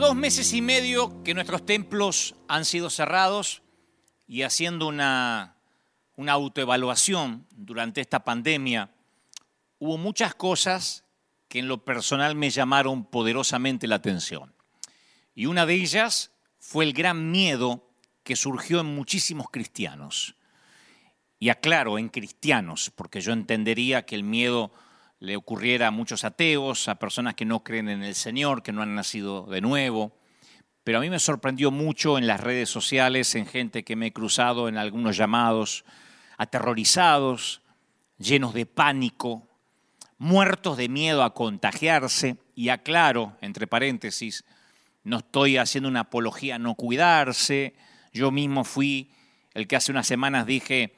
meses y medio que nuestros templos han sido cerrados y haciendo una, una autoevaluación durante esta pandemia, hubo muchas cosas que en lo personal me llamaron poderosamente la atención. Y una de ellas fue el gran miedo que surgió en muchísimos cristianos. Y aclaro, en cristianos, porque yo entendería que el miedo le ocurriera a muchos ateos, a personas que no creen en el Señor, que no han nacido de nuevo. Pero a mí me sorprendió mucho en las redes sociales, en gente que me he cruzado en algunos llamados, aterrorizados, llenos de pánico, muertos de miedo a contagiarse. Y aclaro, entre paréntesis, no estoy haciendo una apología a no cuidarse. Yo mismo fui el que hace unas semanas dije,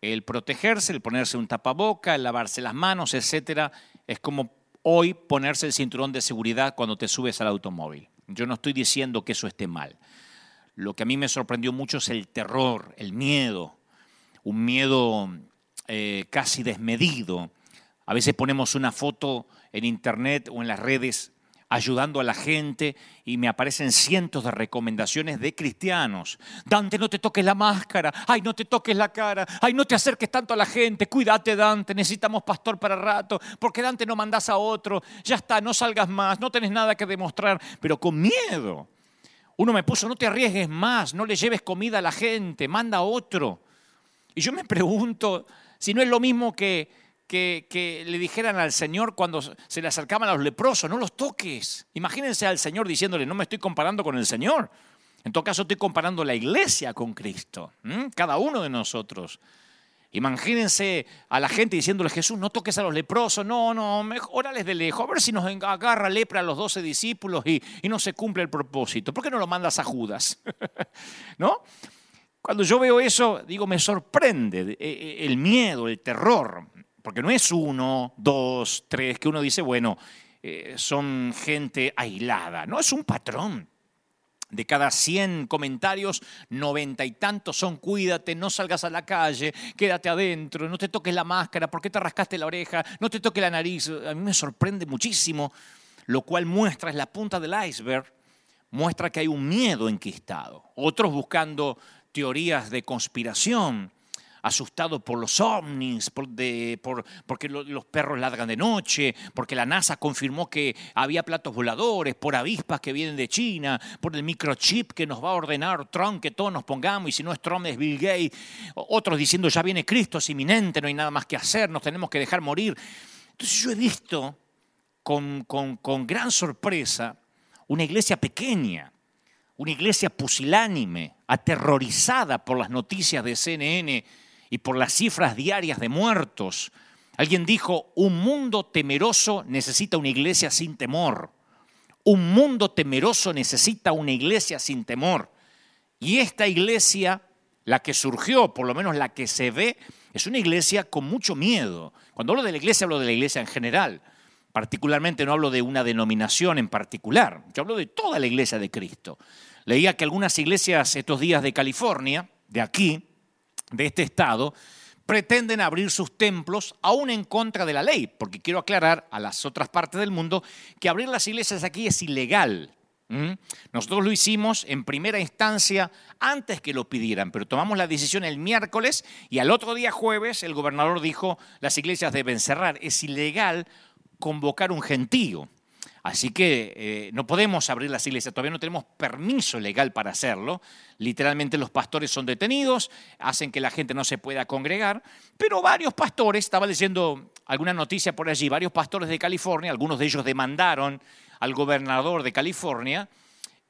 el protegerse, el ponerse un tapaboca, el lavarse las manos, etcétera, es como hoy ponerse el cinturón de seguridad cuando te subes al automóvil. Yo no estoy diciendo que eso esté mal. Lo que a mí me sorprendió mucho es el terror, el miedo, un miedo eh, casi desmedido. A veces ponemos una foto en internet o en las redes ayudando a la gente y me aparecen cientos de recomendaciones de cristianos. Dante, no te toques la máscara, ay, no te toques la cara, ay, no te acerques tanto a la gente, cuídate Dante, necesitamos pastor para rato, porque Dante no mandas a otro, ya está, no salgas más, no tenés nada que demostrar, pero con miedo. Uno me puso, no te arriesgues más, no le lleves comida a la gente, manda a otro. Y yo me pregunto si no es lo mismo que que, le dijeran al Señor cuando se le acercaban a los leprosos, no los toques. Imagínense al Señor diciéndole, no me estoy comparando con el Señor. En todo caso estoy comparando la iglesia con Cristo, cada uno de nosotros. Imagínense a la gente diciéndole, Jesús, no toques a los leprosos, no, no, órales de lejos, a ver si nos agarra lepra a los doce discípulos y, y no se cumple el propósito. ¿Por qué no lo mandas a Judas? ¿No? Cuando yo veo eso, digo, me sorprende eh, eh, el miedo, el terror porque no es uno, dos, tres, que uno dice, bueno, eh, son gente aislada, no, es un patrón. De cada 100 comentarios, noventa y tantos son cuídate, no salgas a la calle, quédate adentro, no te toques la máscara, ¿por qué te rascaste la oreja? No te toques la nariz. A mí me sorprende muchísimo, lo cual muestra, es la punta del iceberg, muestra que hay un miedo enquistado. Otros buscando teorías de conspiración, asustado por los ovnis, por, porque los perros ladran de noche, porque la NASA confirmó que había platos voladores, por avispas que vienen de China, por el microchip que nos va a ordenar Trump que todos nos pongamos y si no es Trump es Bill Gates, otros diciendo ya viene Cristo, es inminente, no hay nada más que hacer, nos tenemos que dejar morir. Entonces yo he visto con, con gran sorpresa una iglesia pequeña, una iglesia pusilánime, aterrorizada por las noticias de CNN y por las cifras diarias de muertos. Alguien dijo, un mundo temeroso necesita una iglesia sin temor. Un mundo temeroso necesita una iglesia sin temor. Y esta iglesia, la que surgió, por lo menos la que se ve, es una iglesia con mucho miedo. Cuando hablo de la iglesia, hablo de la iglesia en general. Particularmente no hablo de una denominación en particular. Yo hablo de toda la iglesia de Cristo. Leía que algunas iglesias estos días de California, de aquí, de este Estado pretenden abrir sus templos aún en contra de la ley, porque quiero aclarar a las otras partes del mundo que abrir las iglesias aquí es ilegal. Nosotros lo hicimos en primera instancia antes que lo pidieran, pero tomamos la decisión el miércoles y al otro día jueves el gobernador dijo las iglesias deben cerrar. Es ilegal convocar un gentío. Así que eh, no podemos abrir las iglesias, todavía no tenemos permiso legal para hacerlo. Literalmente los pastores son detenidos, hacen que la gente no se pueda congregar, pero varios pastores, estaba leyendo alguna noticia por allí, varios pastores de California, algunos de ellos demandaron al gobernador de California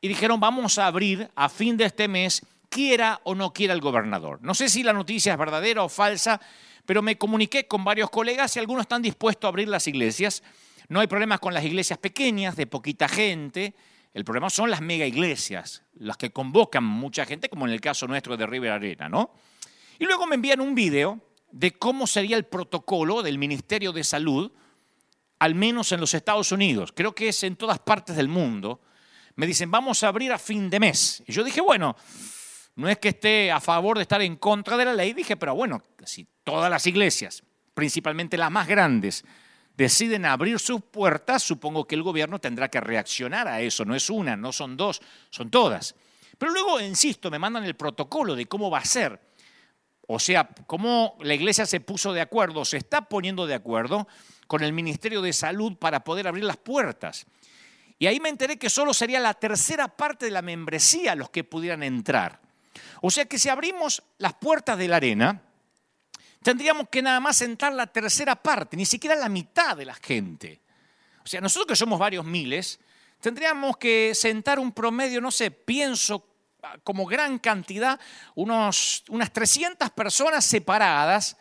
y dijeron vamos a abrir a fin de este mes, quiera o no quiera el gobernador. No sé si la noticia es verdadera o falsa, pero me comuniqué con varios colegas y algunos están dispuestos a abrir las iglesias no hay problemas con las iglesias pequeñas, de poquita gente. El problema son las mega iglesias, las que convocan mucha gente, como en el caso nuestro de River Arena, ¿no? Y luego me envían un video de cómo sería el protocolo del Ministerio de Salud, al menos en los Estados Unidos. Creo que es en todas partes del mundo. Me dicen, vamos a abrir a fin de mes. Y yo dije, bueno, no es que esté a favor de estar en contra de la ley, dije, pero bueno, si todas las iglesias, principalmente las más grandes, deciden abrir sus puertas, supongo que el gobierno tendrá que reaccionar a eso. No es una, no son dos, son todas. Pero luego, insisto, me mandan el protocolo de cómo va a ser. O sea, cómo la iglesia se puso de acuerdo, se está poniendo de acuerdo con el Ministerio de Salud para poder abrir las puertas. Y ahí me enteré que solo sería la tercera parte de la membresía los que pudieran entrar. O sea que si abrimos las puertas de la arena, tendríamos que nada más entrar la tercera parte, ni siquiera la mitad de la gente. O sea, nosotros que somos varios miles, tendríamos que sentar un promedio, no sé, pienso como gran cantidad, unos, unas 300 personas separadas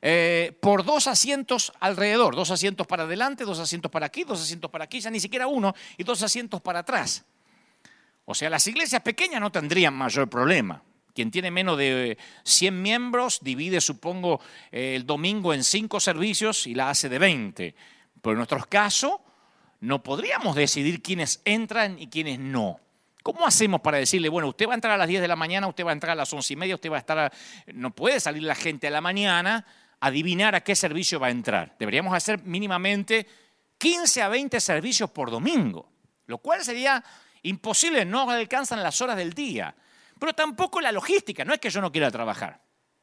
eh, por dos asientos alrededor, dos asientos para adelante, dos asientos para aquí, dos asientos para aquí, ya ni siquiera uno, y dos asientos para atrás. O sea, las iglesias pequeñas no tendrían mayor problema. Quien tiene menos de 100 miembros divide, supongo, el domingo en cinco servicios y la hace de 20. Pero en nuestro caso, no podríamos decidir quiénes entran y quiénes no. ¿Cómo hacemos para decirle, bueno, usted va a entrar a las 10 de la mañana, usted va a entrar a las 11 y media, usted va a estar... No puede salir la gente a la mañana a adivinar a qué servicio va a entrar. Deberíamos hacer mínimamente 15 a 20 servicios por domingo, lo cual sería imposible, no alcanzan las horas del día. Pero tampoco la logística, no es que yo no quiera trabajar.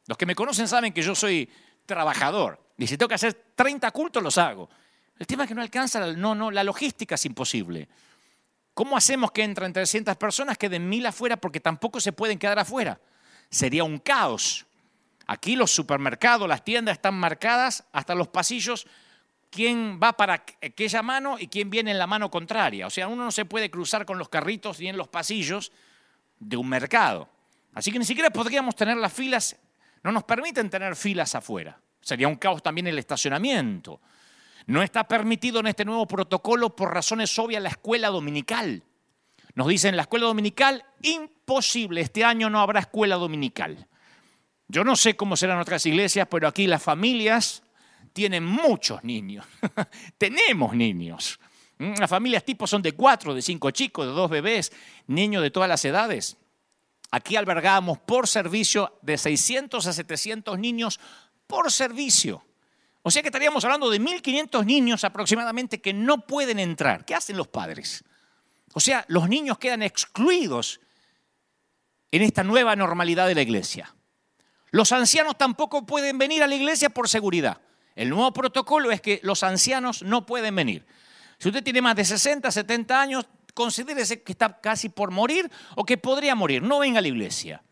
Los que me conocen saben que yo soy trabajador. Y si tengo que hacer 30 cultos, los hago. El tema es que no alcanza, no, no, la logística es imposible. ¿Cómo hacemos que entren 300 personas, queden mil afuera porque tampoco se pueden quedar afuera? Sería un caos. Aquí los supermercados, las tiendas están marcadas hasta los pasillos quién va para aquella mano y quién viene en la mano contraria. O sea, uno no se puede cruzar con los carritos ni en los pasillos de un mercado. Así que ni siquiera podríamos tener las filas, no nos permiten tener filas afuera. Sería un caos también el estacionamiento. No está permitido en este nuevo protocolo por razones obvias la escuela dominical. Nos dicen la escuela dominical, imposible, este año no habrá escuela dominical. Yo no sé cómo serán otras iglesias, pero aquí las familias tienen muchos niños. Tenemos niños. Mm, las familias tipo son de cuatro, de cinco chicos, de dos bebés, niños de todas las edades. Aquí albergamos por servicio de 600 a 700 niños por servicio. O sea que estaríamos hablando de 1.500 niños aproximadamente que no pueden entrar. ¿Qué hacen los padres? O sea, los niños quedan excluidos en esta nueva normalidad de la iglesia. Los ancianos tampoco pueden venir a la iglesia por seguridad. El nuevo protocolo es que los ancianos no pueden venir. Si usted tiene más de 60, 70 años, considérese que está casi por morir o que podría morir. No venga a la iglesia.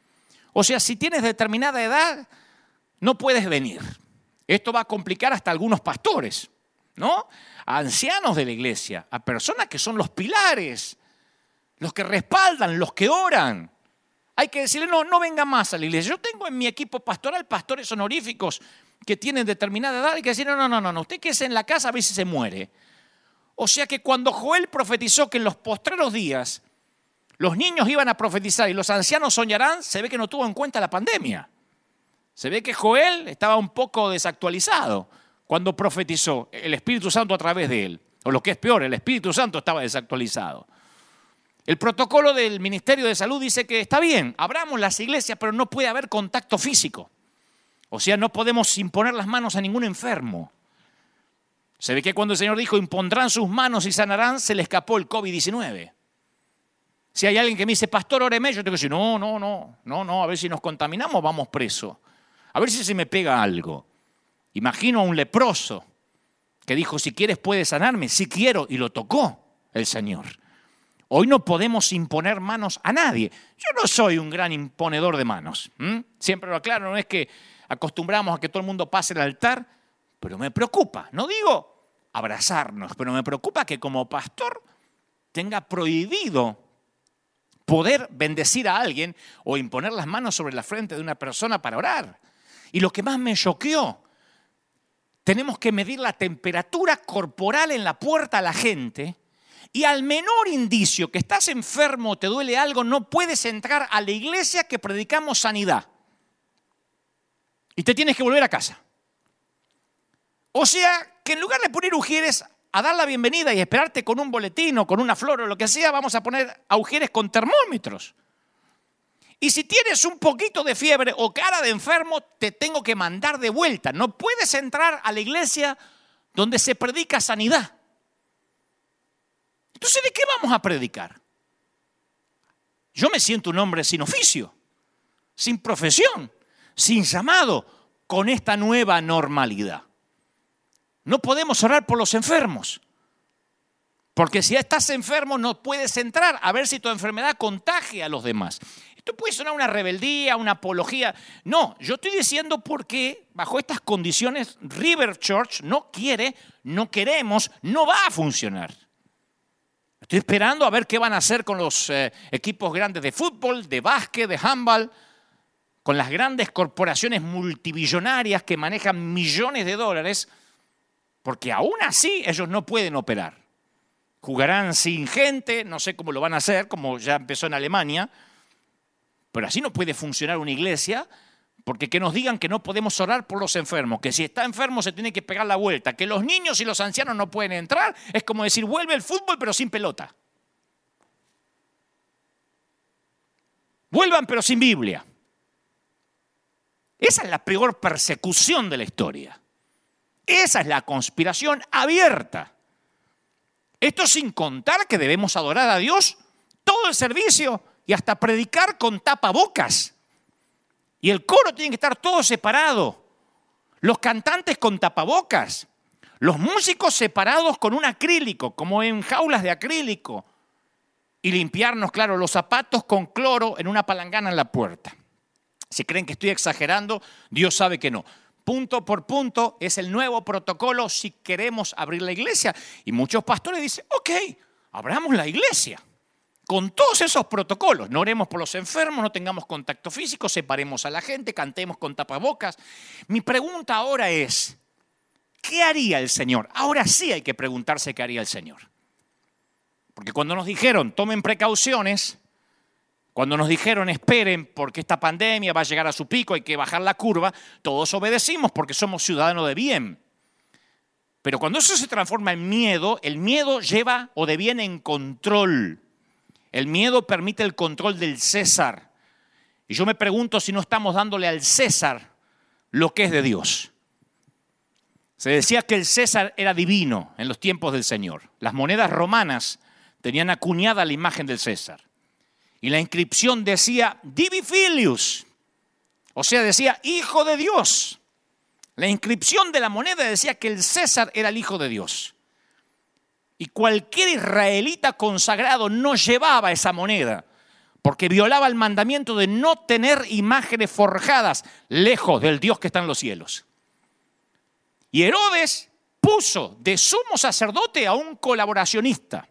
O sea, si tienes determinada edad, no puedes venir. Esto va a complicar hasta algunos pastores, ¿no? A ancianos de la iglesia, a personas que son los pilares, los que respaldan, los que oran. Hay que decirle, no, no venga más a la iglesia. Yo tengo en mi equipo pastoral pastores honoríficos que tienen determinada edad. Hay que decir, no, no, no, no, usted que es en la casa a si se muere. O sea que cuando Joel profetizó que en los postreros días los niños iban a profetizar y los ancianos soñarán, se ve que no tuvo en cuenta la pandemia. Se ve que Joel estaba un poco desactualizado cuando profetizó el Espíritu Santo a través de él. O lo que es peor, el Espíritu Santo estaba desactualizado. El protocolo del Ministerio de Salud dice que está bien, abramos las iglesias, pero no puede haber contacto físico. O sea, no podemos imponer las manos a ningún enfermo. Se ve que cuando el Señor dijo impondrán sus manos y sanarán, se le escapó el COVID-19. Si hay alguien que me dice, pastor, óreme, yo tengo que decir, no, no, no, no, no, a ver si nos contaminamos, vamos preso. A ver si se me pega algo. Imagino a un leproso que dijo, si quieres puedes sanarme, si quiero, y lo tocó el Señor. Hoy no podemos imponer manos a nadie. Yo no soy un gran imponedor de manos. Siempre lo aclaro, no es que acostumbramos a que todo el mundo pase el altar, pero me preocupa, no digo abrazarnos, pero me preocupa que como pastor tenga prohibido poder bendecir a alguien o imponer las manos sobre la frente de una persona para orar. Y lo que más me choqueó, tenemos que medir la temperatura corporal en la puerta a la gente y al menor indicio que estás enfermo o te duele algo, no puedes entrar a la iglesia que predicamos sanidad. Y te tienes que volver a casa. O sea, que en lugar de poner ujieres a dar la bienvenida y esperarte con un boletín o con una flor o lo que sea, vamos a poner agujeres con termómetros. Y si tienes un poquito de fiebre o cara de enfermo, te tengo que mandar de vuelta. No puedes entrar a la iglesia donde se predica sanidad. Entonces, ¿de qué vamos a predicar? Yo me siento un hombre sin oficio, sin profesión, sin llamado, con esta nueva normalidad. No podemos orar por los enfermos. Porque si estás enfermo no puedes entrar a ver si tu enfermedad contagia a los demás. Esto puede sonar una rebeldía, una apología. No, yo estoy diciendo porque bajo estas condiciones River Church no quiere, no queremos, no va a funcionar. Estoy esperando a ver qué van a hacer con los eh, equipos grandes de fútbol, de básquet, de handball, con las grandes corporaciones multibillonarias que manejan millones de dólares, porque aún así ellos no pueden operar jugarán sin gente, no sé cómo lo van a hacer, como ya empezó en Alemania, pero así no puede funcionar una iglesia, porque que nos digan que no podemos orar por los enfermos, que si está enfermo se tiene que pegar la vuelta, que los niños y los ancianos no pueden entrar, es como decir, vuelve el fútbol pero sin pelota. Vuelvan pero sin Biblia. Esa es la peor persecución de la historia. Esa es la conspiración abierta. Esto sin contar que debemos adorar a Dios todo el servicio y hasta predicar con tapabocas. Y el coro tiene que estar todo separado. Los cantantes con tapabocas. Los músicos separados con un acrílico, como en jaulas de acrílico. Y limpiarnos, claro, los zapatos con cloro en una palangana en la puerta. Si creen que estoy exagerando, Dios sabe que no punto por punto, es el nuevo protocolo si queremos abrir la iglesia. Y muchos pastores dicen, ok, abramos la iglesia. Con todos esos protocolos, no oremos por los enfermos, no tengamos contacto físico, separemos a la gente, cantemos con tapabocas. Mi pregunta ahora es, ¿qué haría el Señor? Ahora sí hay que preguntarse qué haría el Señor. Porque cuando nos dijeron, tomen precauciones, cuando nos dijeron esperen porque esta pandemia va a llegar a su pico, hay que bajar la curva, todos obedecimos porque somos ciudadanos de bien. Pero cuando eso se transforma en miedo, el miedo lleva o deviene en control. El miedo permite el control del César. Y yo me pregunto si no estamos dándole al César lo que es de Dios. Se decía que el César era divino en los tiempos del Señor. Las monedas romanas tenían acuñada la imagen del César. Y la inscripción decía Divi Filius, o sea, decía Hijo de Dios. La inscripción de la moneda decía que el César era el Hijo de Dios. Y cualquier israelita consagrado no llevaba esa moneda, porque violaba el mandamiento de no tener imágenes forjadas lejos del Dios que está en los cielos. Y Herodes puso de sumo sacerdote a un colaboracionista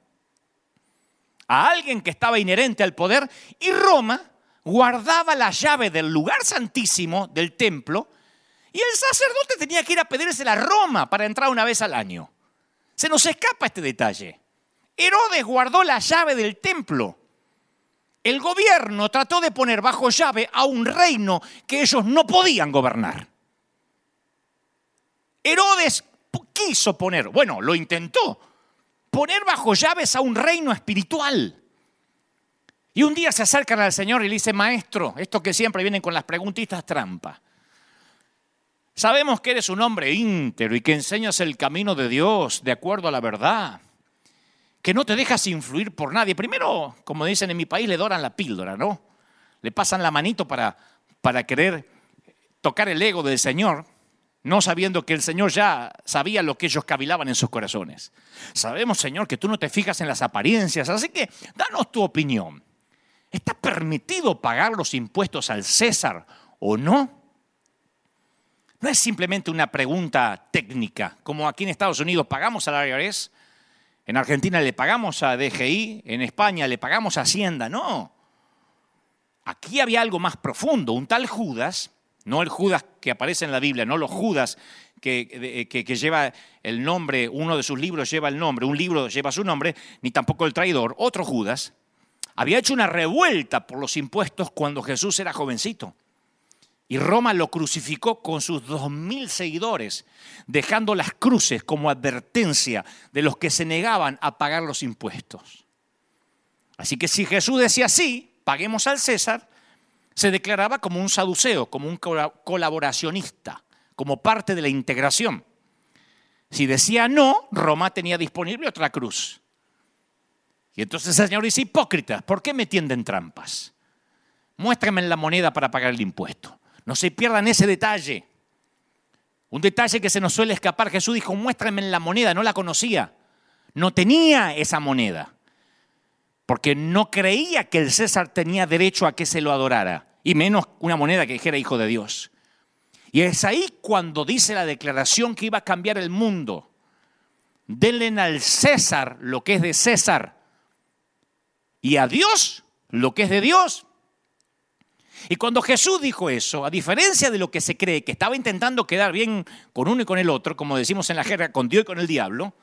a alguien que estaba inherente al poder y Roma guardaba la llave del lugar santísimo del templo y el sacerdote tenía que ir a pedírsela a Roma para entrar una vez al año. Se nos escapa este detalle. Herodes guardó la llave del templo. El gobierno trató de poner bajo llave a un reino que ellos no podían gobernar. Herodes quiso poner, bueno, lo intentó, poner bajo llaves a un reino espiritual. Y un día se acercan al Señor y le dicen, maestro, esto que siempre vienen con las preguntitas trampa. Sabemos que eres un hombre íntero y que enseñas el camino de Dios de acuerdo a la verdad, que no te dejas influir por nadie. Primero, como dicen en mi país, le doran la píldora, ¿no? Le pasan la manito para, para querer tocar el ego del Señor no sabiendo que el Señor ya sabía lo que ellos cavilaban en sus corazones. Sabemos, Señor, que tú no te fijas en las apariencias, así que danos tu opinión. ¿Está permitido pagar los impuestos al César o no? No es simplemente una pregunta técnica, como aquí en Estados Unidos pagamos al IRS, en Argentina le pagamos a DGI, en España le pagamos a Hacienda, no. Aquí había algo más profundo, un tal Judas no el Judas que aparece en la Biblia, no los Judas que, que, lleva el nombre, uno de sus libros lleva el nombre, un libro lleva su nombre, ni tampoco el traidor, otro Judas, había hecho una revuelta por los impuestos cuando Jesús era jovencito. Y Roma lo crucificó con sus dos mil seguidores, dejando las cruces como advertencia de los que se negaban a pagar los impuestos. Así que si Jesús decía sí, paguemos al César, se declaraba como un saduceo, como un colaboracionista, como parte de la integración. Si decía no, Roma tenía disponible otra cruz. Y entonces el Señor dice, hipócritas, ¿por qué me tienden trampas? Muéstrame la moneda para pagar el impuesto. No se pierdan ese detalle. Un detalle que se nos suele escapar. Jesús dijo, muéstrame la moneda, no la conocía. No tenía esa moneda. Porque no creía que el César tenía derecho a que se lo adorara. Y menos una moneda que dijera hijo de Dios. Y es ahí cuando dice la declaración que iba a cambiar el mundo. Denle al César lo que es de César y a Dios lo que es de Dios. Y cuando Jesús dijo eso, a diferencia de lo que se cree, que estaba intentando quedar bien con uno y con el otro, como decimos en la jerga, con Dios y con el diablo,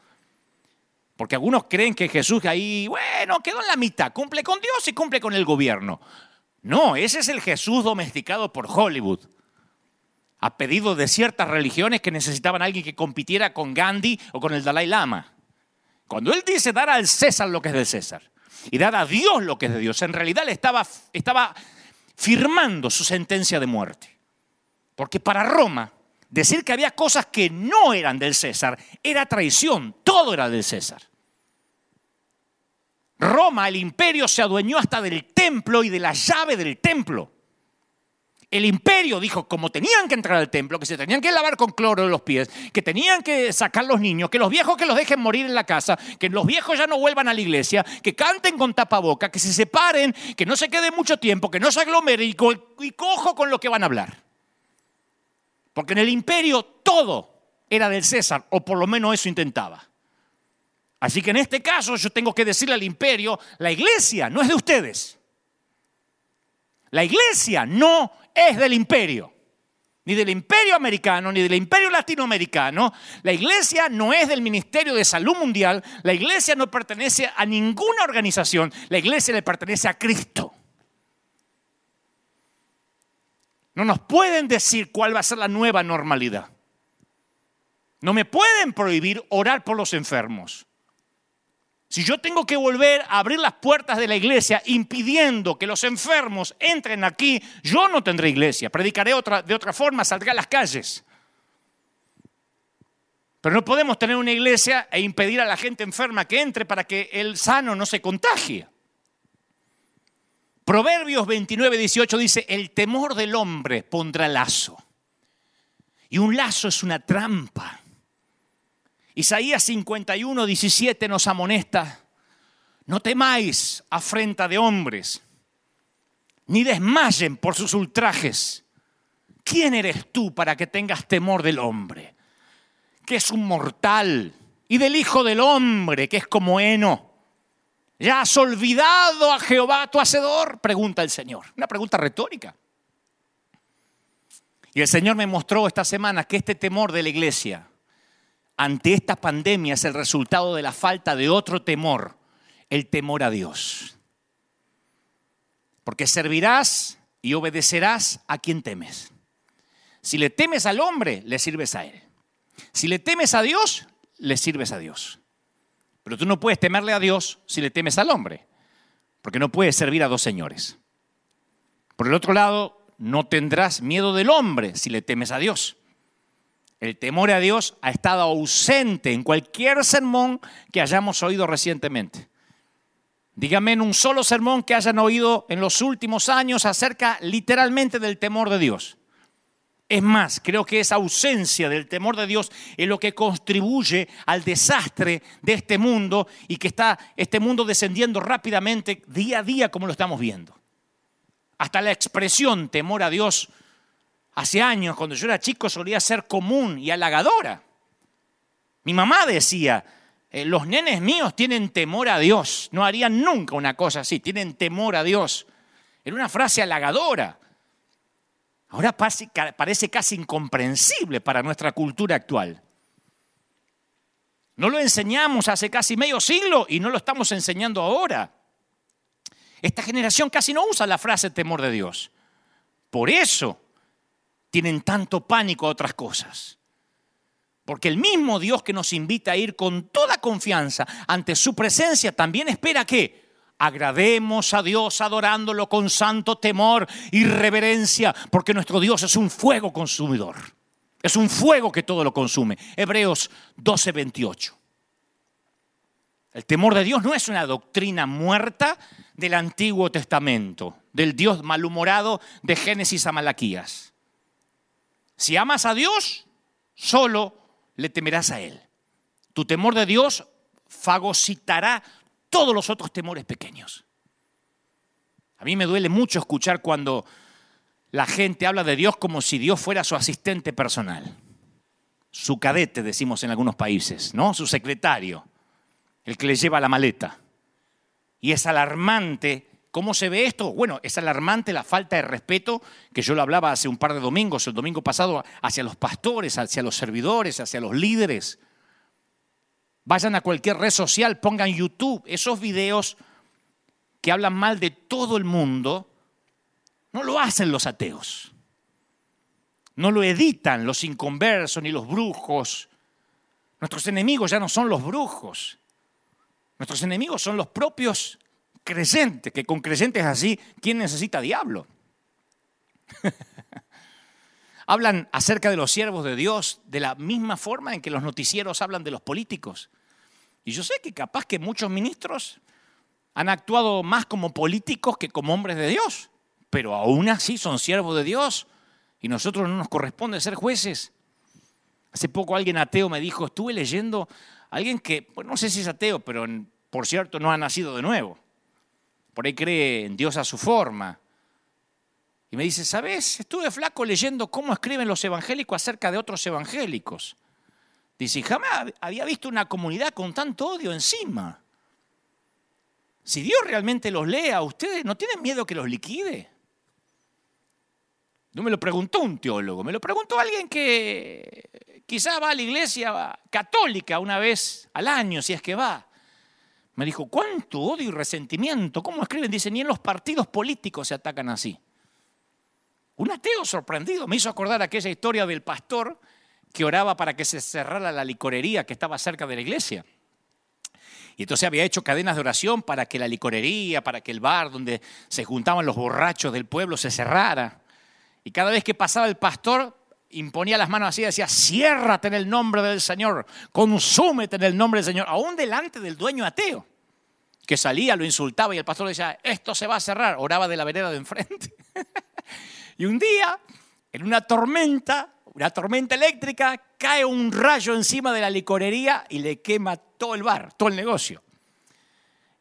porque algunos creen que Jesús ahí, bueno, quedó en la mitad, cumple con Dios y cumple con el gobierno. No, ese es el Jesús domesticado por Hollywood, a pedido de ciertas religiones que necesitaban a alguien que compitiera con Gandhi o con el Dalai Lama. Cuando él dice dar al César lo que es del César y dar a Dios lo que es de Dios. En realidad le estaba, estaba firmando su sentencia de muerte. Porque para Roma, decir que había cosas que no eran del César era traición, todo era del César. Roma, el imperio, se adueñó hasta del templo y de la llave del templo. El imperio dijo, como tenían que entrar al templo, que se tenían que lavar con cloro los pies, que tenían que sacar los niños, que los viejos que los dejen morir en la casa, que los viejos ya no vuelvan a la iglesia, que canten con tapaboca, que se separen, que no se quede mucho tiempo, que no se aglomeren y, y cojo con lo que van a hablar. Porque en el imperio todo era del César, o por lo menos eso intentaba. Así que en este caso yo tengo que decirle al imperio, la iglesia no es de ustedes. La iglesia no es del imperio, ni del imperio americano, ni del imperio latinoamericano. La iglesia no es del Ministerio de Salud Mundial, la iglesia no pertenece a ninguna organización, la iglesia le pertenece a Cristo. No nos pueden decir cuál va a ser la nueva normalidad. No me pueden prohibir orar por los enfermos. Si yo tengo que volver a abrir las puertas de la iglesia impidiendo que los enfermos entren aquí, yo no tendré iglesia. Predicaré otra, de otra forma, saldré a las calles. Pero no podemos tener una iglesia e impedir a la gente enferma que entre para que el sano no se contagie. Proverbios 29, 18 dice, el temor del hombre pondrá lazo. Y un lazo es una trampa. Isaías 51, 17 nos amonesta, no temáis afrenta de hombres, ni desmayen por sus ultrajes. ¿Quién eres tú para que tengas temor del hombre, que es un mortal, y del Hijo del Hombre, que es como heno? ¿Ya has olvidado a Jehová tu Hacedor? Pregunta el Señor. Una pregunta retórica. Y el Señor me mostró esta semana que este temor de la iglesia ante esta pandemia es el resultado de la falta de otro temor, el temor a Dios. Porque servirás y obedecerás a quien temes. Si le temes al hombre, le sirves a él. Si le temes a Dios, le sirves a Dios. Pero tú no puedes temerle a Dios si le temes al hombre, porque no puedes servir a dos señores. Por el otro lado, no tendrás miedo del hombre si le temes a Dios. El temor a Dios ha estado ausente en cualquier sermón que hayamos oído recientemente. Dígame en un solo sermón que hayan oído en los últimos años acerca literalmente del temor de Dios. Es más, creo que esa ausencia del temor de Dios es lo que contribuye al desastre de este mundo y que está este mundo descendiendo rápidamente día a día como lo estamos viendo. Hasta la expresión temor a Dios Hace años, cuando yo era chico, solía ser común y halagadora. Mi mamá decía, eh, los nenes míos tienen temor a Dios, no harían nunca una cosa así, tienen temor a Dios. Era una frase halagadora. Ahora parece casi incomprensible para nuestra cultura actual. No lo enseñamos hace casi medio siglo y no lo estamos enseñando ahora. Esta generación casi no usa la frase temor de Dios. Por eso tienen tanto pánico a otras cosas. Porque el mismo Dios que nos invita a ir con toda confianza ante su presencia también espera que agrademos a Dios adorándolo con santo temor y reverencia, porque nuestro Dios es un fuego consumidor. Es un fuego que todo lo consume. Hebreos 12, 28. El temor de Dios no es una doctrina muerta del Antiguo Testamento, del Dios malhumorado de Génesis a Malaquías. Si amas a Dios, solo le temerás a Él. Tu temor de Dios fagocitará todos los otros temores pequeños. A mí me duele mucho escuchar cuando la gente habla de Dios como si Dios fuera su asistente personal. Su cadete, decimos en algunos países, ¿no? Su secretario, el que le lleva la maleta. Y es alarmante ¿Cómo se ve esto? Bueno, es alarmante la falta de respeto que yo lo hablaba hace un par de domingos, el domingo pasado, hacia los pastores, hacia los servidores, hacia los líderes. Vayan a cualquier red social, pongan YouTube, esos videos que hablan mal de todo el mundo, no lo hacen los ateos. No lo editan los inconversos ni los brujos. Nuestros enemigos ya no son los brujos. Nuestros enemigos son los propios creyentes, que con creyentes así, ¿quién necesita diablo? hablan acerca de los siervos de Dios de la misma forma en que los noticieros hablan de los políticos. Y yo sé que capaz que muchos ministros han actuado más como políticos que como hombres de Dios, pero aún así son siervos de Dios y nosotros no nos corresponde ser jueces. Hace poco alguien ateo me dijo, estuve leyendo alguien que, no sé si es ateo, pero por cierto no ha nacido de nuevo. Por ahí cree en Dios a su forma. Y me dice, ¿sabes? Estuve flaco leyendo cómo escriben los evangélicos acerca de otros evangélicos. Dice, jamás había visto una comunidad con tanto odio encima. Si Dios realmente los lea, ¿ustedes no tienen miedo que los liquide? No me lo preguntó un teólogo, me lo preguntó alguien que quizá va a la iglesia católica una vez al año, si es que va. Me dijo, ¿cuánto odio y resentimiento? ¿Cómo escriben? Dice, ni en los partidos políticos se atacan así. Un ateo sorprendido me hizo acordar aquella historia del pastor que oraba para que se cerrara la licorería que estaba cerca de la iglesia. Y entonces había hecho cadenas de oración para que la licorería, para que el bar donde se juntaban los borrachos del pueblo se cerrara. Y cada vez que pasaba el pastor, imponía las manos así y decía, ciérrate en el nombre del Señor, consúmete en el nombre del Señor, aún delante del dueño ateo, que salía, lo insultaba y el pastor decía, esto se va a cerrar, oraba de la vereda de enfrente. y un día, en una tormenta, una tormenta eléctrica, cae un rayo encima de la licorería y le quema todo el bar, todo el negocio.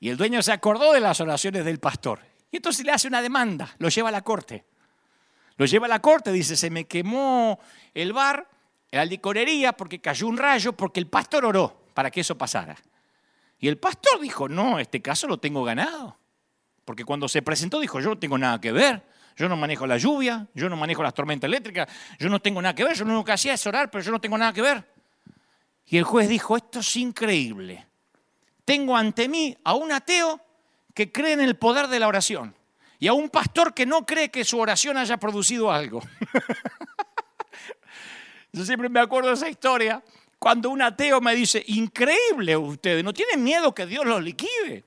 Y el dueño se acordó de las oraciones del pastor. Y entonces le hace una demanda, lo lleva a la corte. Lo lleva a la corte, dice, se me quemó el bar, la licorería, porque cayó un rayo, porque el pastor oró para que eso pasara. Y el pastor dijo, no, este caso lo tengo ganado. Porque cuando se presentó dijo, yo no tengo nada que ver, yo no manejo la lluvia, yo no manejo las tormentas eléctricas, yo no tengo nada que ver, yo lo único que hacía es orar, pero yo no tengo nada que ver. Y el juez dijo, esto es increíble. Tengo ante mí a un ateo que cree en el poder de la oración y a un pastor que no cree que su oración haya producido algo. Yo siempre me acuerdo de esa historia cuando un ateo me dice, increíble ustedes, no tienen miedo que Dios los liquide.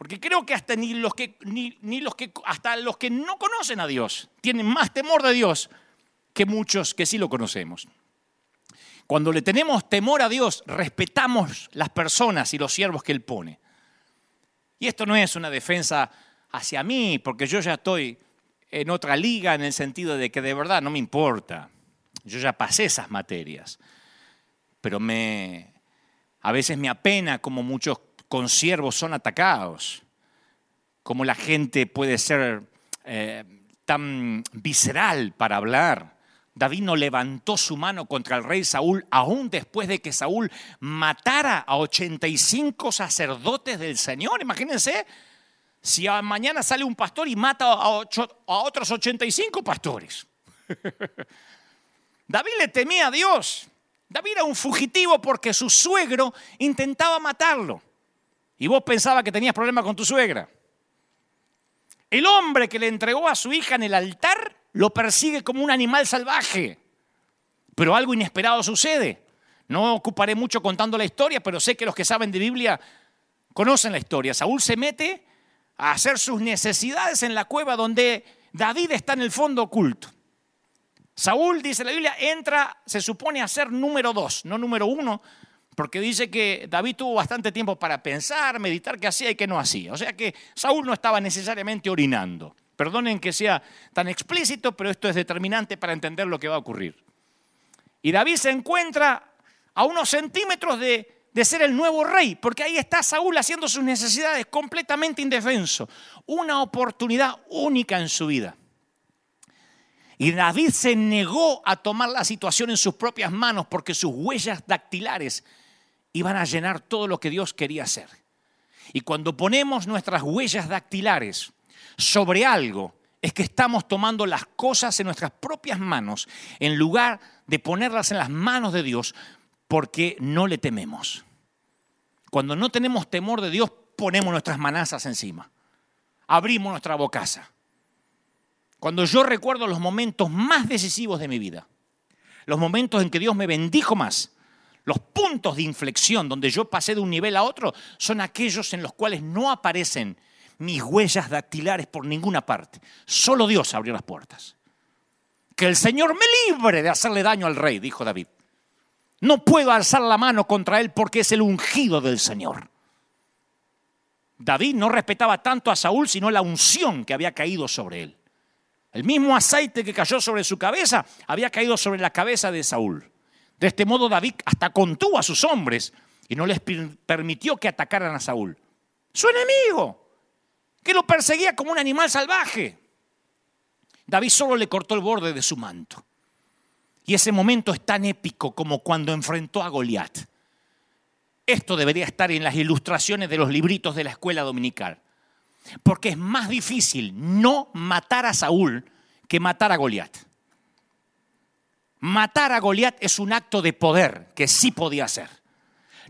Porque creo que hasta ni los que, ni, ni los que hasta los que no conocen a Dios tienen más temor de Dios que muchos que sí lo conocemos. Cuando le tenemos temor a Dios, respetamos las personas y los siervos que Él pone. Y esto no es una defensa hacia mí, porque yo ya estoy en otra liga en el sentido de que de verdad no me importa. Yo ya pasé esas materias. Pero me, a veces me apena como muchos consiervos son atacados, como la gente puede ser eh, tan visceral para hablar. David no levantó su mano contra el rey Saúl aún después de que Saúl matara a 85 sacerdotes del Señor. Imagínense, si mañana sale un pastor y mata a, otros 85 pastores. David le temía a Dios. David era un fugitivo porque su suegro intentaba matarlo. Y vos pensabas que tenías problemas con tu suegra. El hombre que le entregó a su hija en el altar lo persigue como un animal salvaje. Pero algo inesperado sucede. No ocuparé mucho contando la historia, pero sé que los que saben de Biblia conocen la historia. Saúl se mete a hacer sus necesidades en la cueva donde David está en el fondo oculto. Saúl, dice la Biblia, entra, se supone a ser número dos, no número uno, porque dice que David tuvo bastante tiempo para pensar, meditar qué hacía y qué no hacía. O sea que Saúl no estaba necesariamente orinando. Perdonen que sea tan explícito, pero esto es determinante para entender lo que va a ocurrir. Y David se encuentra a unos centímetros de, de ser el nuevo rey, porque ahí está Saúl haciendo sus necesidades completamente indefenso. Una oportunidad única en su vida. Y David se negó a tomar la situación en sus propias manos porque sus huellas dactilares iban a llenar todo lo que Dios quería hacer. Y cuando ponemos nuestras huellas dactilares sobre algo, es que estamos tomando las cosas en nuestras propias manos en lugar de ponerlas en las manos de Dios porque no le tememos. Cuando no tenemos temor de Dios, ponemos nuestras manazas encima. Abrimos nuestra bocaza. Cuando yo recuerdo los momentos más decisivos de mi vida, los momentos en que Dios me bendijo más, los puntos de inflexión donde yo pasé de un nivel a otro, son aquellos en los cuales no aparecen mis huellas dactilares por ninguna parte. Solo Dios abrió las puertas. Que el Señor me libre de hacerle daño al rey, dijo David. No puedo alzar la mano contra él porque es el ungido del Señor. David no respetaba tanto a Saúl, sino la unción que había caído sobre él. El mismo aceite que cayó sobre su cabeza había caído sobre la cabeza de Saúl. De este modo David hasta contuvo a sus hombres y no les permitió que atacaran a Saúl. Su enemigo, que lo perseguía como un animal salvaje. David solo le cortó el borde de su manto. Y ese momento es tan épico como cuando enfrentó a Goliat. Esto debería estar en las ilustraciones de los libritos de la escuela dominical. Porque es más difícil no matar a Saúl que matar a Goliat. Matar a Goliat es un acto de poder que sí podía hacer.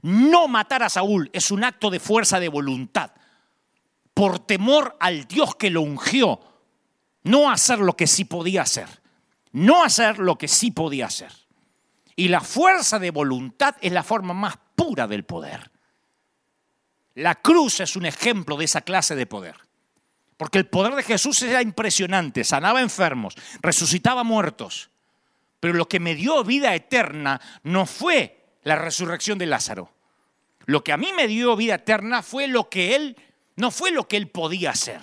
No matar a Saúl es un acto de fuerza de voluntad. Por temor al Dios que lo ungió, no hacer lo que sí podía hacer. No hacer lo que sí podía hacer. Y la fuerza de voluntad es la forma más pura del poder. La cruz es un ejemplo de esa clase de poder. Porque el poder de Jesús era impresionante, sanaba enfermos, resucitaba muertos. Pero lo que me dio vida eterna no fue la resurrección de Lázaro. Lo que a mí me dio vida eterna fue lo que él, no fue lo que él podía hacer.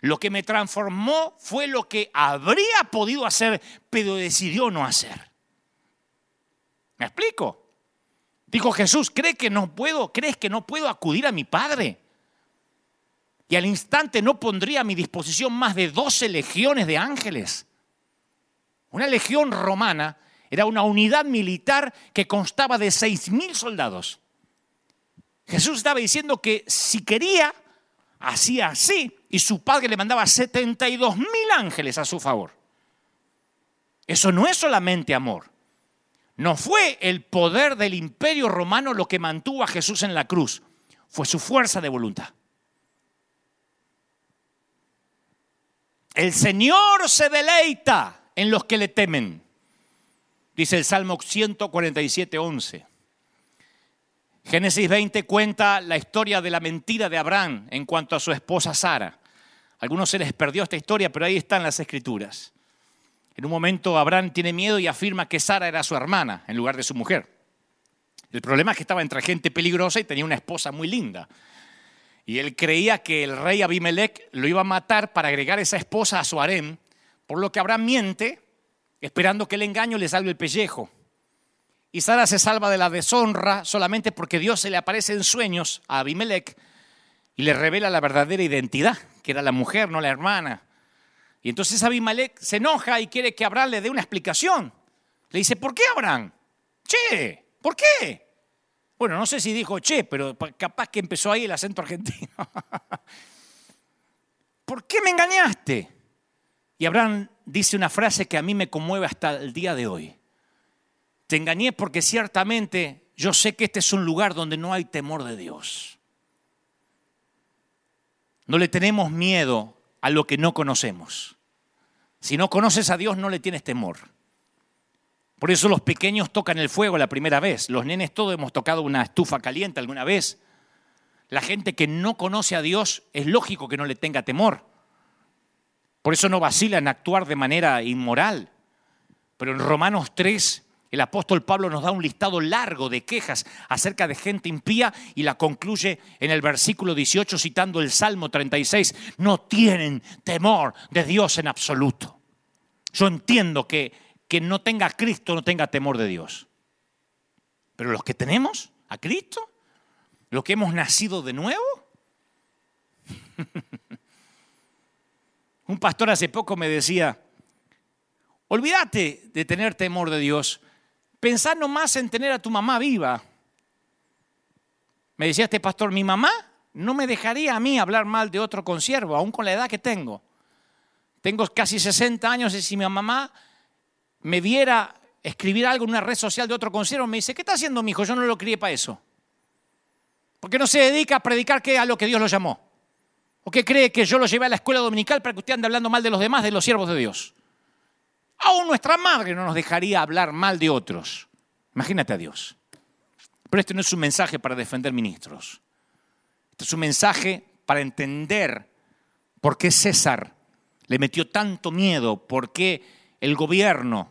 Lo que me transformó fue lo que habría podido hacer, pero decidió no hacer. ¿Me explico? Dijo Jesús, ¿cree que no puedo? ¿Crees que no puedo acudir a mi Padre? Y al instante no pondría a mi disposición más de 12 legiones de ángeles. Una legión romana era una unidad militar que constaba de seis mil soldados. Jesús estaba diciendo que si quería, hacía así, y su padre le mandaba 72 mil ángeles a su favor. Eso no es solamente amor, no fue el poder del imperio romano lo que mantuvo a Jesús en la cruz, fue su fuerza de voluntad. El Señor se deleita en los que le temen, dice el Salmo 147, 11. Génesis 20 cuenta la historia de la mentira de Abraham en cuanto a su esposa Sara. A algunos se les perdió esta historia, pero ahí están las escrituras. En un momento Abraham tiene miedo y afirma que Sara era su hermana en lugar de su mujer. El problema es que estaba entre gente peligrosa y tenía una esposa muy linda. Y él creía que el rey Abimelech lo iba a matar para agregar esa esposa a su harem, por lo que Abraham miente, esperando que el engaño le salve el pellejo. Y Sara se salva de la deshonra solamente porque Dios se le aparece en sueños a Abimelech y le revela la verdadera identidad, que era la mujer, no la hermana. Y entonces Abimelech se enoja y quiere que Abraham le dé una explicación. Le dice, ¿por qué Abraham? Che, ¿por qué? Bueno, no sé si dijo che, pero capaz que empezó ahí el acento argentino. ¿Por qué me engañaste? Y Abraham dice una frase que a mí me conmueve hasta el día de hoy. Te engañé porque ciertamente yo sé que este es un lugar donde no hay temor de Dios. No le tenemos miedo a lo que no conocemos. Si no conoces a Dios, no le tienes temor. Por eso los pequeños tocan el fuego la primera vez. Los nenes todos hemos tocado una estufa caliente alguna vez. La gente que no conoce a Dios es lógico que no le tenga temor. Por eso no vacila en actuar de manera inmoral. Pero en Romanos 3 el apóstol Pablo nos da un listado largo de quejas acerca de gente impía y la concluye en el versículo 18 citando el Salmo 36. No tienen temor de Dios en absoluto. Yo entiendo que que no tenga a Cristo no tenga temor de Dios. Pero los que tenemos a Cristo, los que hemos nacido de nuevo. Un pastor hace poco me decía, olvídate de tener temor de Dios, pensá nomás en tener a tu mamá viva. Me decía este pastor, mi mamá no me dejaría a mí hablar mal de otro consiervo, aún con la edad que tengo. Tengo casi 60 años y si mi mamá me viera escribir algo en una red social de otro consiervo, me dice, ¿qué está haciendo mi hijo? Yo no lo crié para eso. ¿Por qué no se dedica a predicar qué a lo que Dios lo llamó? ¿O qué cree que yo lo llevé a la escuela dominical para que usted ande hablando mal de los demás, de los siervos de Dios? Aún nuestra madre no nos dejaría hablar mal de otros. Imagínate a Dios. Pero este no es un mensaje para defender ministros. Este es un mensaje para entender por qué César le metió tanto miedo, por qué el gobierno,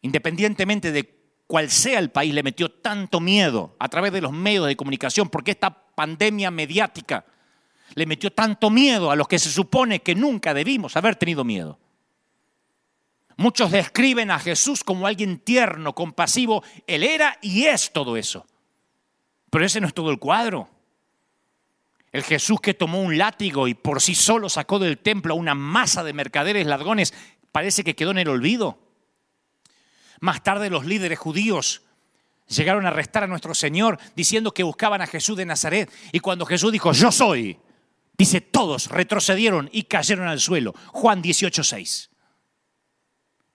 independientemente de cuál sea el país, le metió tanto miedo a través de los medios de comunicación, porque esta pandemia mediática le metió tanto miedo a los que se supone que nunca debimos haber tenido miedo. Muchos describen a Jesús como alguien tierno, compasivo. Él era y es todo eso. Pero ese no es todo el cuadro. El Jesús que tomó un látigo y por sí solo sacó del templo a una masa de mercaderes ladrones, parece que quedó en el olvido. Más tarde los líderes judíos llegaron a arrestar a nuestro Señor diciendo que buscaban a Jesús de Nazaret. Y cuando Jesús dijo, yo soy, dice, todos retrocedieron y cayeron al suelo. Juan 18:6.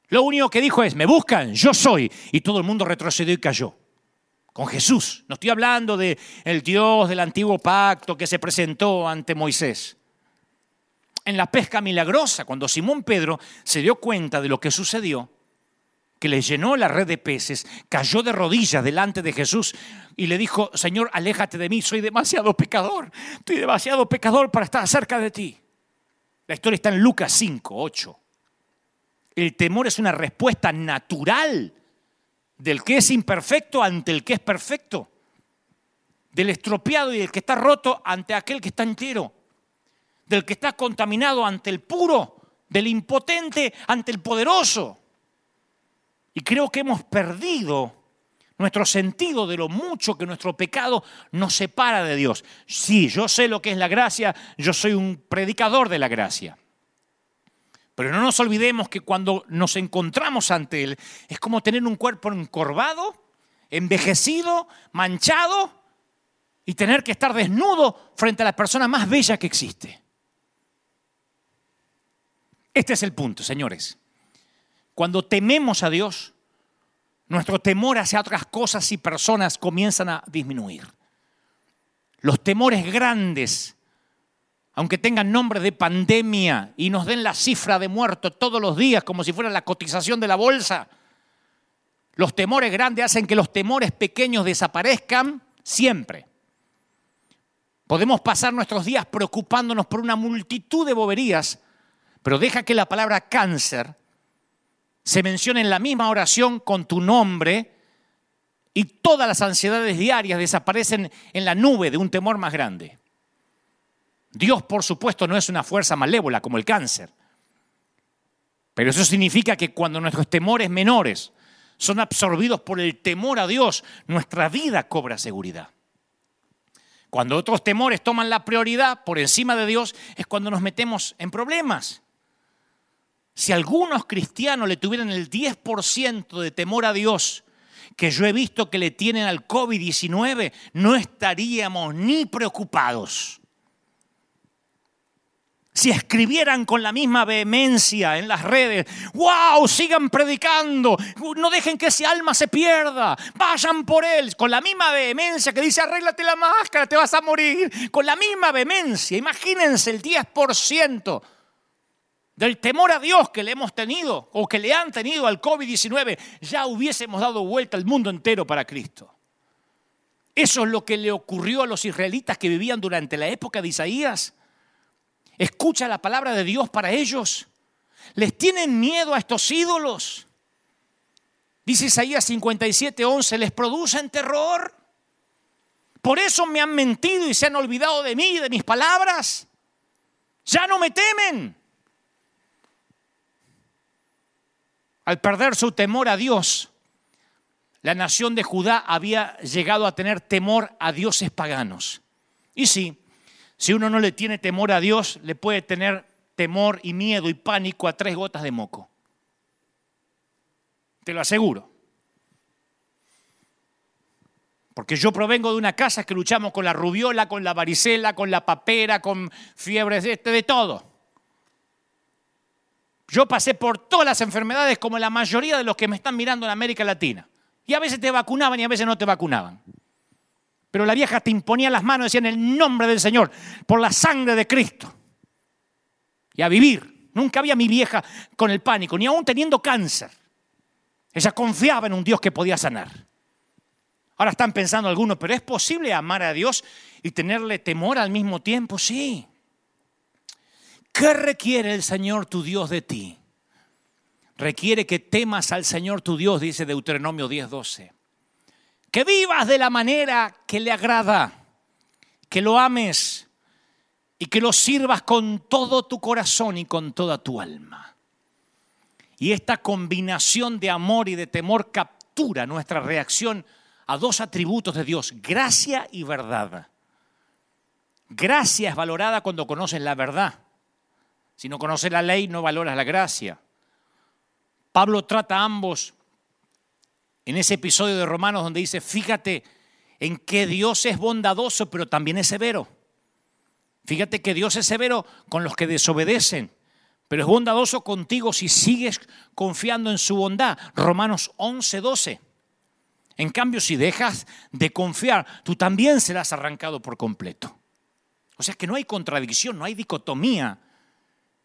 Lo único que dijo es, me buscan, yo soy. Y todo el mundo retrocedió y cayó. Con Jesús. No estoy hablando de el Dios del antiguo pacto que se presentó ante Moisés. En la pesca milagrosa, cuando Simón Pedro se dio cuenta de lo que sucedió, que le llenó la red de peces, cayó de rodillas delante de Jesús y le dijo, Señor, aléjate de mí, soy demasiado pecador, estoy demasiado pecador para estar cerca de ti. La historia está en Lucas 5, 8. El temor es una respuesta natural del que es imperfecto ante el que es perfecto, del estropeado y del que está roto ante aquel que está entero, del que está contaminado ante el puro, del impotente ante el poderoso. Y creo que hemos perdido nuestro sentido de lo mucho que nuestro pecado nos separa de Dios. Sí, yo sé lo que es la gracia, yo soy un predicador de la gracia. Pero no nos olvidemos que cuando nos encontramos ante Él es como tener un cuerpo encorvado, envejecido, manchado y tener que estar desnudo frente a la persona más bella que existe. Este es el punto, señores. Cuando tememos a Dios, nuestro temor hacia otras cosas y personas comienzan a disminuir. Los temores grandes aunque tengan nombre de pandemia y nos den la cifra de muertos todos los días como si fuera la cotización de la bolsa, los temores grandes hacen que los temores pequeños desaparezcan siempre. Podemos pasar nuestros días preocupándonos por una multitud de boberías, pero deja que la palabra cáncer se mencione en la misma oración con tu nombre y todas las ansiedades diarias desaparecen en la nube de un temor más grande. Dios, por supuesto, no es una fuerza malévola como el cáncer. Pero eso significa que cuando nuestros temores menores son absorbidos por el temor a Dios, nuestra vida cobra seguridad. Cuando otros temores toman la prioridad por encima de Dios, es cuando nos metemos en problemas. Si algunos cristianos le tuvieran el 10% de temor a Dios que yo he visto que le tienen al COVID-19, no estaríamos ni preocupados. Si escribieran con la misma vehemencia en las redes, wow, sigan predicando, no dejen que ese alma se pierda, vayan por él, con la misma vehemencia que dice, arréglate la máscara, te vas a morir, con la misma vehemencia, imagínense el 10% del temor a Dios que le hemos tenido o que le han tenido al COVID-19, ya hubiésemos dado vuelta al mundo entero para Cristo. Eso es lo que le ocurrió a los israelitas que vivían durante la época de Isaías escucha la palabra de Dios para ellos. Les tienen miedo a estos ídolos. Dice Isaías 57, 11, les producen terror. Por eso me han mentido y se han olvidado de mí y de mis palabras. Ya no me temen. Al perder su temor a Dios, la nación de Judá había llegado a tener temor a dioses paganos. Y sí, si uno no le tiene temor a Dios, le puede tener temor y miedo y pánico a tres gotas de moco. Te lo aseguro. Porque yo provengo de una casa que luchamos con la rubiola, con la varicela, con la papera, con fiebres de este, de todo. Yo pasé por todas las enfermedades como la mayoría de los que me están mirando en América Latina. Y a veces te vacunaban y a veces no te vacunaban. Pero la vieja te imponía las manos y decía en el nombre del Señor, por la sangre de Cristo. Y a vivir. Nunca había mi vieja con el pánico, ni aún teniendo cáncer. Ella confiaba en un Dios que podía sanar. Ahora están pensando algunos, pero ¿es posible amar a Dios y tenerle temor al mismo tiempo? Sí. ¿Qué requiere el Señor tu Dios de ti? Requiere que temas al Señor tu Dios, dice Deuteronomio 10:12. Que vivas de la manera que le agrada, que lo ames y que lo sirvas con todo tu corazón y con toda tu alma. Y esta combinación de amor y de temor captura nuestra reacción a dos atributos de Dios, gracia y verdad. Gracia es valorada cuando conoces la verdad. Si no conoces la ley, no valoras la gracia. Pablo trata a ambos en ese episodio de Romanos donde dice, fíjate en que Dios es bondadoso, pero también es severo. Fíjate que Dios es severo con los que desobedecen, pero es bondadoso contigo si sigues confiando en su bondad. Romanos 11, 12. En cambio, si dejas de confiar, tú también serás arrancado por completo. O sea que no hay contradicción, no hay dicotomía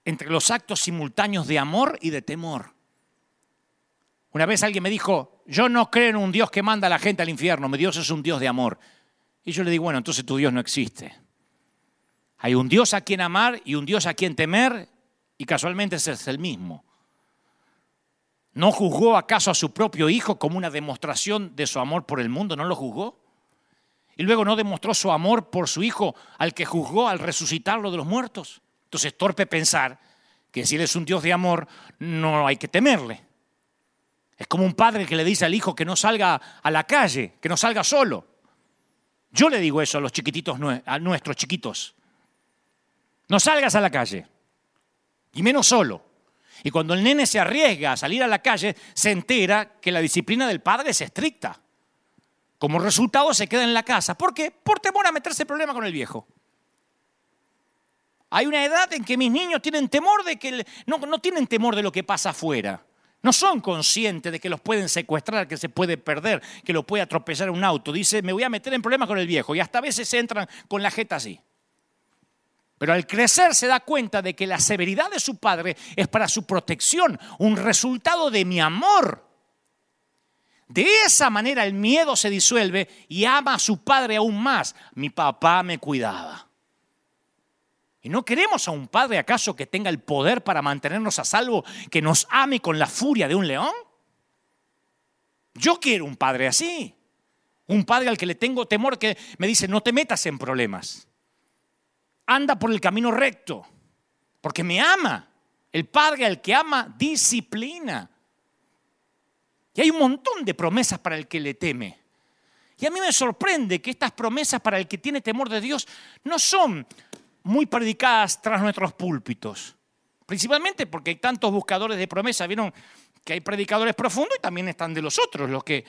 entre los actos simultáneos de amor y de temor. Una vez alguien me dijo, yo no creo en un Dios que manda a la gente al infierno, mi Dios es un Dios de amor. Y yo le digo, bueno, entonces tu Dios no existe. Hay un Dios a quien amar y un Dios a quien temer y casualmente ese es el mismo. ¿No juzgó acaso a su propio hijo como una demostración de su amor por el mundo? ¿No lo juzgó? Y luego no demostró su amor por su hijo al que juzgó al resucitarlo de los muertos. Entonces, torpe pensar que si Él es un Dios de amor, no hay que temerle. Es como un padre que le dice al hijo que no salga a la calle, que no salga solo. Yo le digo eso a los chiquititos, a nuestros chiquitos. No salgas a la calle, y menos solo. Y cuando el nene se arriesga a salir a la calle, se entera que la disciplina del padre es estricta. Como resultado se queda en la casa. ¿Por qué? Por temor a meterse en problema con el viejo. Hay una edad en que mis niños tienen temor de que no, tienen temor de lo que pasa afuera. No son conscientes de que los pueden secuestrar, que se puede perder, que lo puede atropellar un auto. Dice, me voy a meter en problemas con el viejo. Y hasta a veces entran con la jeta así. Pero al crecer se da cuenta de que la severidad de su padre es para su protección, un resultado de mi amor. De esa manera el miedo se disuelve y ama a su padre aún más. Mi papá me cuidaba. ¿Y no queremos a un padre acaso que tenga el poder para mantenernos a salvo, que nos ame con la furia de un león? Yo quiero un padre así. Un padre al que le tengo temor que me dice, no te metas en problemas. Anda por el camino recto, porque me ama. El padre al que ama disciplina. Y hay un montón de promesas para el que le teme. Y a mí me sorprende que estas promesas para el que tiene temor de Dios no son muy predicadas tras nuestros púlpitos. Principalmente porque hay tantos buscadores de promesa. Vieron que hay predicadores profundos y también están de los otros, los que,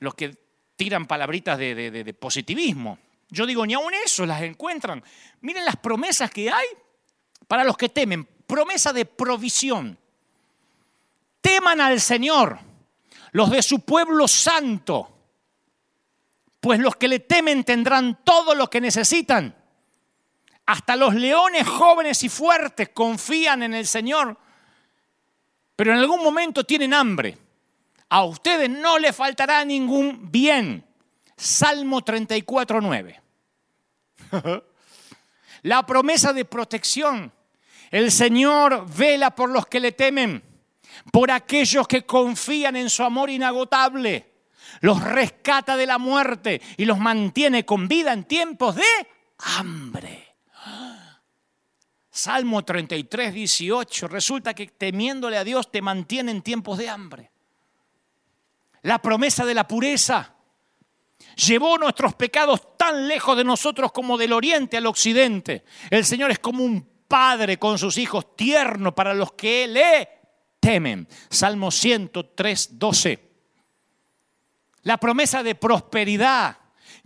los que tiran palabritas de, de positivismo. Yo digo, ni aun eso las encuentran. Miren las promesas que hay para los que temen. Promesa de provisión. Teman al Señor, los de su pueblo santo, pues los que le temen tendrán todo lo que necesitan. Hasta los leones jóvenes y fuertes confían en el Señor, pero en algún momento tienen hambre. A ustedes no les faltará ningún bien. Salmo 34, 9. La promesa de protección. El Señor vela por los que le temen. por aquellos que confían en su amor inagotable. Los rescata de la muerte y los mantiene con vida en tiempos de hambre. Salmo 33, 18. Resulta que temiéndole a Dios te mantiene en tiempos de hambre. La promesa de la pureza llevó nuestros pecados tan lejos de nosotros como del oriente al occidente. El Señor es como un padre con sus hijos, tierno para los que le temen. Salmo 103, 12. La promesa de prosperidad.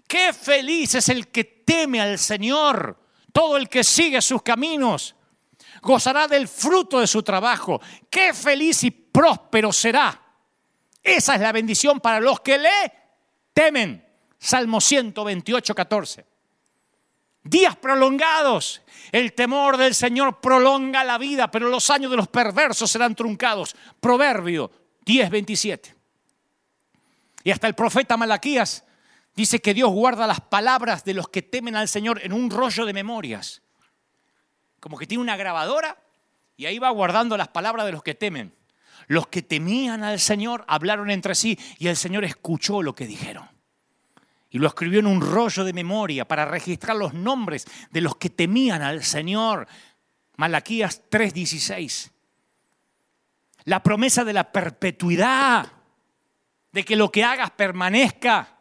Qué feliz es el que teme al Señor. Todo el que sigue sus caminos gozará del fruto de su trabajo. Qué feliz y próspero será. Esa es la bendición para los que le temen. Salmo 128, 14. Días prolongados. El temor del Señor prolonga la vida, pero los años de los perversos serán truncados. Proverbio 10, 27. Y hasta el profeta Malaquías dice que Dios guarda las palabras de los que temen al Señor en un rollo de memorias. Como que tiene una grabadora y ahí va guardando las palabras de los que temen. Los que temían al Señor hablaron entre sí y el Señor escuchó lo que dijeron y lo escribió en un rollo de memoria para registrar los nombres de los que temían al Señor. Malaquías 3:16. La promesa de la perpetuidad, de que lo que hagas permanezca.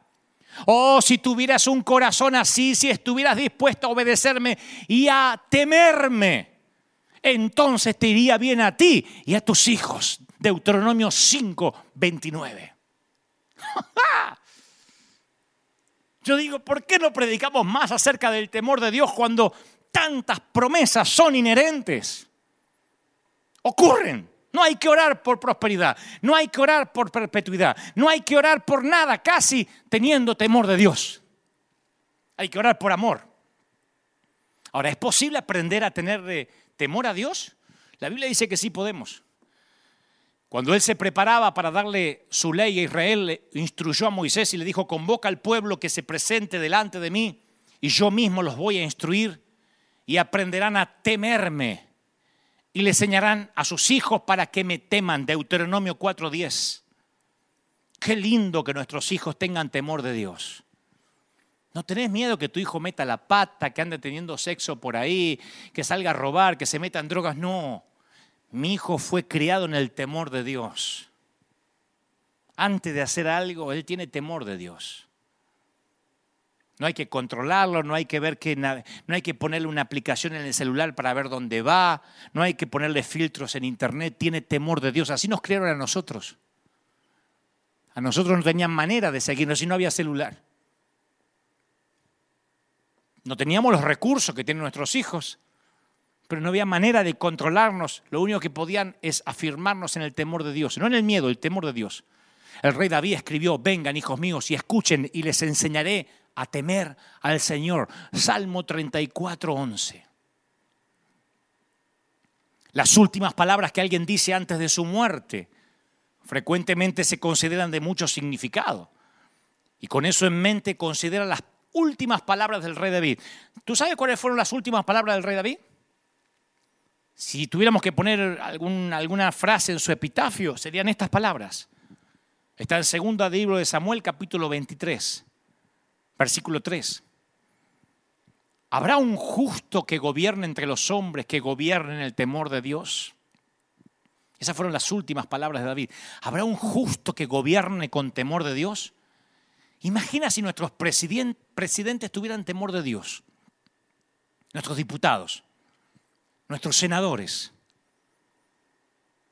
Oh, si tuvieras un corazón así, si estuvieras dispuesto a obedecerme y a temerme, entonces te iría bien a ti y a tus hijos. Deuteronomio 5, 29. Yo digo, ¿por qué no predicamos más acerca del temor de Dios cuando tantas promesas son inherentes? Ocurren. No hay que orar por prosperidad, no hay que orar por perpetuidad, no hay que orar por nada casi teniendo temor de Dios. Hay que orar por amor. Ahora, ¿es posible aprender a tener temor a Dios? La Biblia dice que sí podemos. Cuando él se preparaba para darle su ley a Israel, instruyó a Moisés y le dijo, convoca al pueblo que se presente delante de mí y yo mismo los voy a instruir y aprenderán a temerme y le enseñarán a sus hijos para que me teman. Deuteronomio 4:10. Qué lindo que nuestros hijos tengan temor de Dios. No tenés miedo que tu hijo meta la pata, que ande teniendo sexo por ahí, que salga a robar, que se meta en drogas. No. Mi hijo fue criado en el temor de Dios. Antes de hacer algo, él tiene temor de Dios. No hay que controlarlo, no hay que ver que no hay que ponerle una aplicación en el celular para ver dónde va, no hay que ponerle filtros en internet, tiene temor de Dios. Así nos crearon a nosotros. A nosotros no tenían manera de seguirnos si no había celular. No teníamos los recursos que tienen nuestros hijos pero no había manera de controlarnos. Lo único que podían es afirmarnos en el temor de Dios, no en el miedo, el temor de Dios. El rey David escribió, vengan hijos míos y escuchen y les enseñaré a temer al Señor. Salmo 34, 11. Las últimas palabras que alguien dice antes de su muerte frecuentemente se consideran de mucho significado. Y con eso en mente considera las últimas palabras del rey David. ¿Tú sabes cuáles fueron las últimas palabras del rey David? Si tuviéramos que poner alguna frase en su epitafio, serían estas palabras. Está en segunda libro de Samuel, capítulo 23, versículo 3. ¿Habrá un justo que gobierne entre los hombres, que gobierne en el temor de Dios? Esas fueron las últimas palabras de David. ¿Habrá un justo que gobierne con temor de Dios? Imagina si nuestros presidentes tuvieran temor de Dios, nuestros diputados nuestros senadores,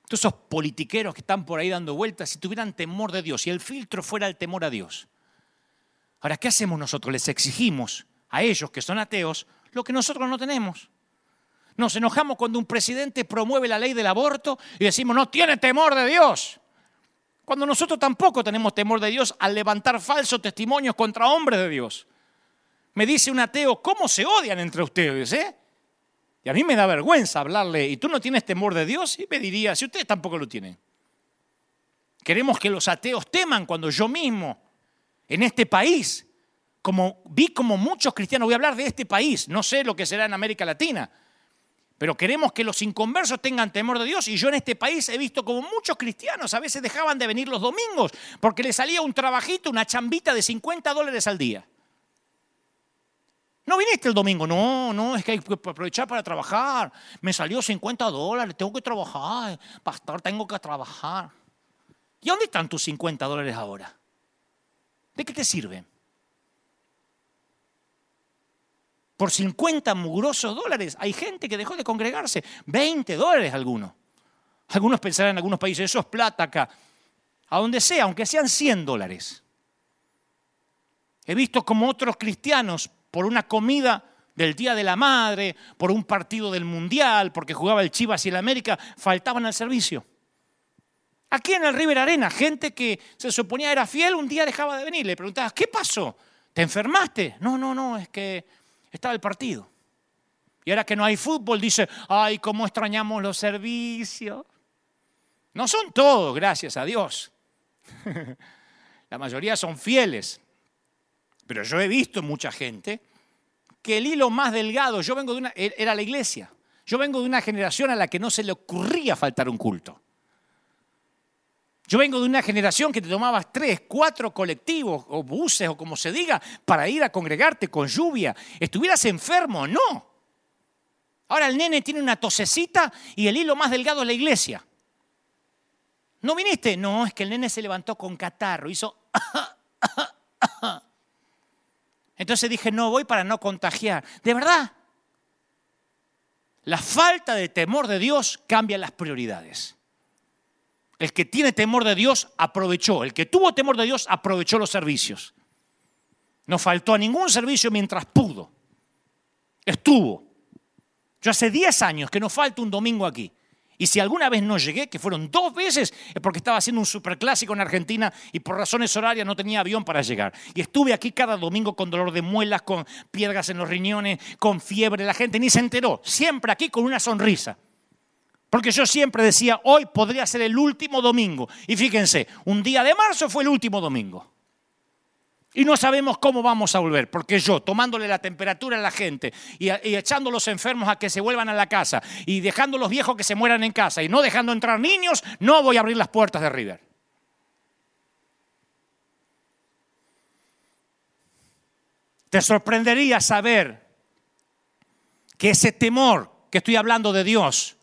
todos esos politiqueros que están por ahí dando vueltas, si tuvieran temor de Dios, y el filtro fuera el temor a Dios. Ahora, ¿qué hacemos nosotros? Les exigimos a ellos que son ateos lo que nosotros no tenemos. Nos enojamos cuando un presidente promueve la ley del aborto y decimos, no tiene temor de Dios. Cuando nosotros tampoco tenemos temor de Dios al levantar falsos testimonios contra hombres de Dios. Me dice un ateo, ¿cómo se odian entre ustedes? Eh? Y a mí me da vergüenza hablarle, ¿y tú no tienes temor de Dios? Y me diría, si ustedes tampoco lo tienen. Queremos que los ateos teman cuando yo mismo, en este país, como vi como muchos cristianos, voy a hablar de este país, no sé lo que será en América Latina, Pero queremos que los inconversos tengan temor de Dios y yo en este país he visto como muchos cristianos a veces dejaban de venir los domingos porque les salía un trabajito, una chambita de 50 dólares al día. No viniste el domingo, no, no, es que hay que aprovechar para trabajar. Me salió 50 dólares, tengo que trabajar, pastor, tengo que trabajar. ¿Y dónde están tus 50 dólares ahora? ¿De qué te sirven? Por 50 mugrosos dólares hay gente que dejó de congregarse. 20 dólares algunos. Algunos pensarán en algunos países, eso es plata acá. A donde sea, aunque sean 100 dólares. He visto como otros cristianos, por una comida del Día de la Madre, por un partido del Mundial, porque jugaba el Chivas y el América, faltaban al servicio. Aquí en el River Arena, gente que se suponía era fiel, un día dejaba de venir. Le preguntabas, ¿qué pasó? ¿Te enfermaste? No, no, no, es que estaba el partido. Y ahora que no hay fútbol, dice, ay, cómo extrañamos los servicios. No son todos, gracias a Dios. La mayoría son fieles. Pero yo he visto mucha gente que el hilo más delgado, yo vengo de una, era la iglesia. Yo vengo de una generación a la que no se le ocurría faltar un culto. Yo vengo de una generación que te tomabas tres, cuatro colectivos o buses o como se diga para ir a congregarte con lluvia. Estuvieras enfermo, no. Ahora el nene tiene una tosecita y el hilo más delgado es la iglesia. ¿No viniste? No, es que el nene se levantó con catarro, hizo... Entonces dije, no voy para no contagiar. De verdad, la falta de temor de Dios cambia las prioridades. El que tiene temor de Dios aprovechó. El que tuvo temor de Dios aprovechó los servicios. No faltó a ningún servicio mientras pudo. Estuvo. Yo hace 10 años que no falta un domingo aquí. Y si alguna vez no llegué, que fueron dos veces, es porque estaba haciendo un superclásico en Argentina y por razones horarias no tenía avión para llegar. Y estuve aquí cada domingo con dolor de muelas, con piedras en los riñones, con fiebre. La gente ni se enteró. Siempre aquí con una sonrisa. Porque yo siempre decía, hoy podría ser el último domingo. Y fíjense, un día de marzo fue el último domingo. Y no sabemos cómo vamos a volver, porque yo, tomándole la temperatura a la gente y, echando a los enfermos a que se vuelvan a la casa y dejando a los viejos que se mueran en casa y no dejando entrar niños, no voy a abrir las puertas de River. Te sorprendería saber que ese temor que estoy hablando de Dios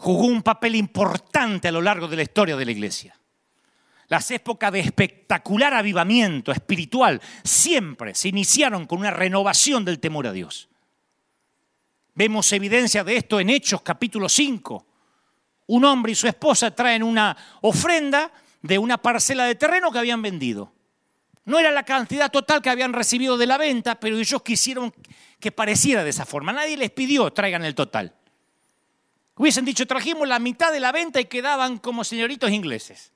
jugó un papel importante a lo largo de la historia de la iglesia. Las épocas de espectacular avivamiento espiritual siempre se iniciaron con una renovación del temor a Dios. Vemos evidencia de esto en Hechos capítulo 5. Un hombre y su esposa traen una ofrenda de una parcela de terreno que habían vendido. No era la cantidad total que habían recibido de la venta, pero ellos quisieron que pareciera de esa forma. Nadie les pidió traigan el total. Hubiesen dicho, trajimos la mitad de la venta y quedaban como señoritos ingleses.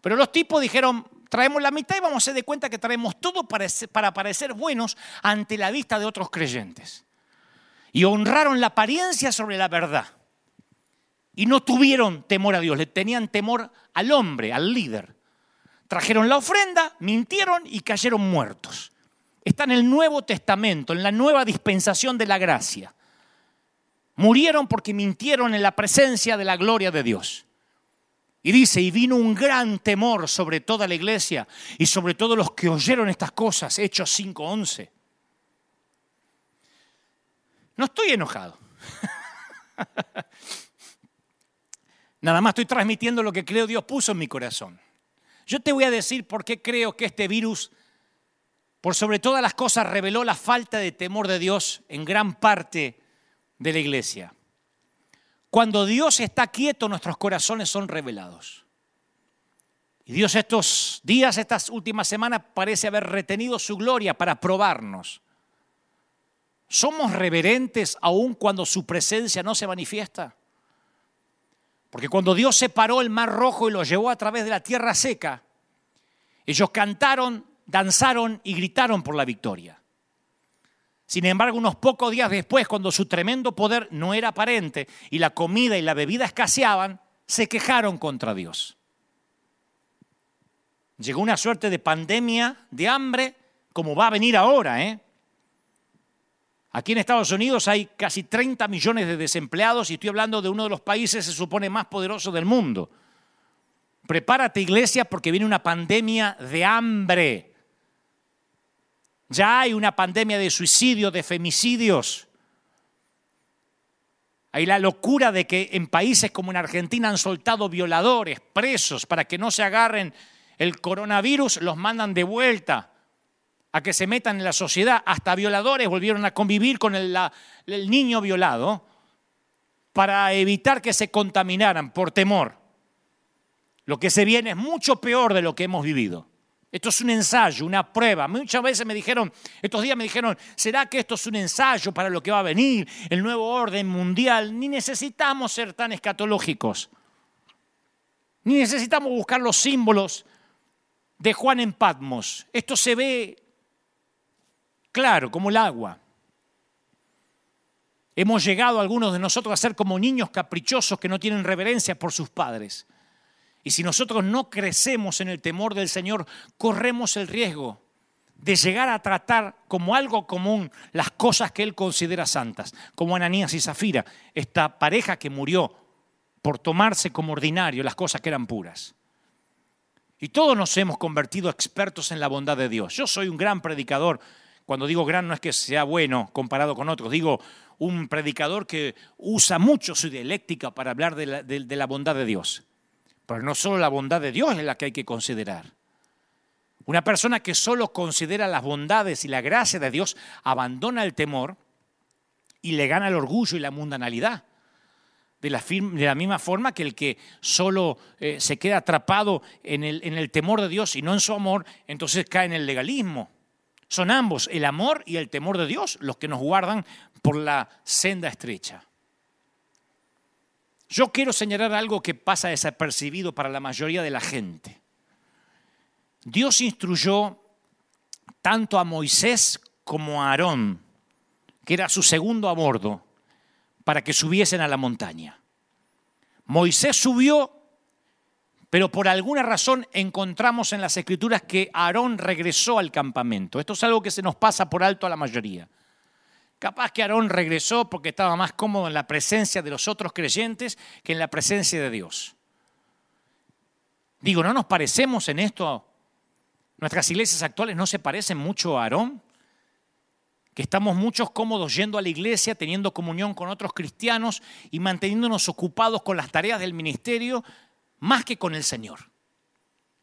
Pero los tipos dijeron, traemos la mitad y vamos a hacer de cuenta que traemos todo para, parecer buenos ante la vista de otros creyentes. Y honraron la apariencia sobre la verdad. Y no tuvieron temor a Dios, le tenían temor al hombre, al líder. Trajeron la ofrenda, mintieron y cayeron muertos. Está en el Nuevo Testamento, en la nueva dispensación de la gracia. Murieron porque mintieron en la presencia de la gloria de Dios. Y dice, y vino un gran temor sobre toda la iglesia y sobre todos los que oyeron estas cosas, Hechos 5.11. No estoy enojado. Nada más estoy transmitiendo lo que creo Dios puso en mi corazón. Yo te voy a decir por qué creo que este virus, por sobre todas las cosas, reveló la falta de temor de Dios en gran parte de la iglesia. Cuando Dios está quieto, nuestros corazones son revelados. Y Dios estos días, estas últimas semanas, parece haber retenido su gloria para probarnos. ¿Somos reverentes aún cuando su presencia no se manifiesta? Porque cuando Dios separó el mar rojo y lo llevó a través de la tierra seca, ellos cantaron, danzaron y gritaron por la victoria. Sin embargo, unos pocos días después, cuando su tremendo poder no era aparente y la comida y la bebida escaseaban, se quejaron contra Dios. Llegó una suerte de pandemia, de hambre, como va a venir ahora. ¿eh? Aquí en Estados Unidos hay casi 30 millones de desempleados y estoy hablando de uno de los países, se supone, más poderosos del mundo. Prepárate iglesia porque viene una pandemia de hambre. Ya hay una pandemia de suicidio, de femicidios. Hay la locura de que en países como en Argentina han soltado violadores, presos, para que no se agarren el coronavirus, los mandan de vuelta a que se metan en la sociedad. Hasta violadores volvieron a convivir con el, el niño violado para evitar que se contaminaran por temor. Lo que se viene es mucho peor de lo que hemos vivido. Esto es un ensayo, una prueba. Muchas veces me dijeron, estos días me dijeron, ¿será que esto es un ensayo para lo que va a venir, el nuevo orden mundial? Ni necesitamos ser tan escatológicos. Ni necesitamos buscar los símbolos de Juan en Patmos. Esto se ve claro, como el agua. Hemos llegado algunos de nosotros a ser como niños caprichosos que no tienen reverencia por sus padres. Y si nosotros no crecemos en el temor del Señor, corremos el riesgo de llegar a tratar como algo común las cosas que Él considera santas, como Ananías y Zafira, esta pareja que murió por tomarse como ordinario las cosas que eran puras. Y todos nos hemos convertido expertos en la bondad de Dios. Yo soy un gran predicador. Cuando digo gran no es que sea bueno comparado con otros, digo un predicador que usa mucho su dialéctica para hablar de la, de la bondad de Dios. Pero no solo la bondad de Dios es la que hay que considerar. Una persona que solo considera las bondades y la gracia de Dios abandona el temor y le gana el orgullo y la mundanalidad. De la, misma forma que el que solo eh, se queda atrapado en el temor de Dios y no en su amor, entonces cae en el legalismo. Son ambos, el amor y el temor de Dios, los que nos guardan por la senda estrecha. Yo quiero señalar algo que pasa desapercibido para la mayoría de la gente. Dios instruyó tanto a Moisés como a Aarón, que era su segundo a bordo, para que subiesen a la montaña. Moisés subió, pero por alguna razón encontramos en las escrituras que Aarón regresó al campamento. Esto es algo que se nos pasa por alto a la mayoría. Capaz que Aarón regresó porque estaba más cómodo en la presencia de los otros creyentes que en la presencia de Dios. Digo, ¿no nos parecemos en esto? Nuestras iglesias actuales no se parecen mucho a Aarón, que estamos muchos cómodos yendo a la iglesia, teniendo comunión con otros cristianos y manteniéndonos ocupados con las tareas del ministerio más que con el Señor.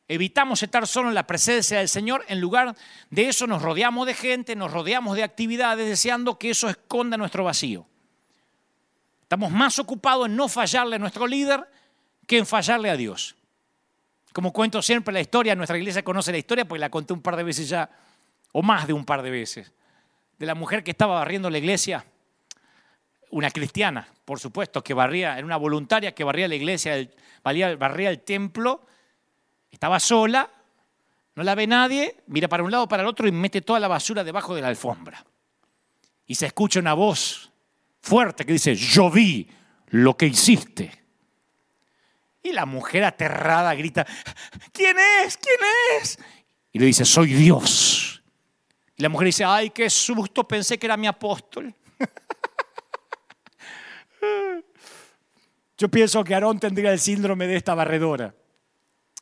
Evitamos estar solo en la presencia del Señor, en lugar de eso nos rodeamos de gente, nos rodeamos de actividades deseando que eso esconda nuestro vacío. Estamos más ocupados en no fallarle a nuestro líder que en fallarle a Dios. Como cuento siempre la historia, nuestra iglesia conoce la historia porque la conté un par de veces ya, o más de un par de veces, de la mujer que estaba barriendo la iglesia, una cristiana, por supuesto, que barría, era una voluntaria que barría la iglesia, barría el templo estaba sola, no la ve nadie, mira para un lado, para el otro y mete toda la basura debajo de la alfombra. Y se escucha una voz fuerte que dice, yo vi lo que hiciste. Y la mujer aterrada grita, ¿quién es? ¿quién es? Y le dice, soy Dios. Y la mujer dice, ay, qué susto, pensé que era mi apóstol. Yo pienso que Aarón tendría el síndrome de esta barredora.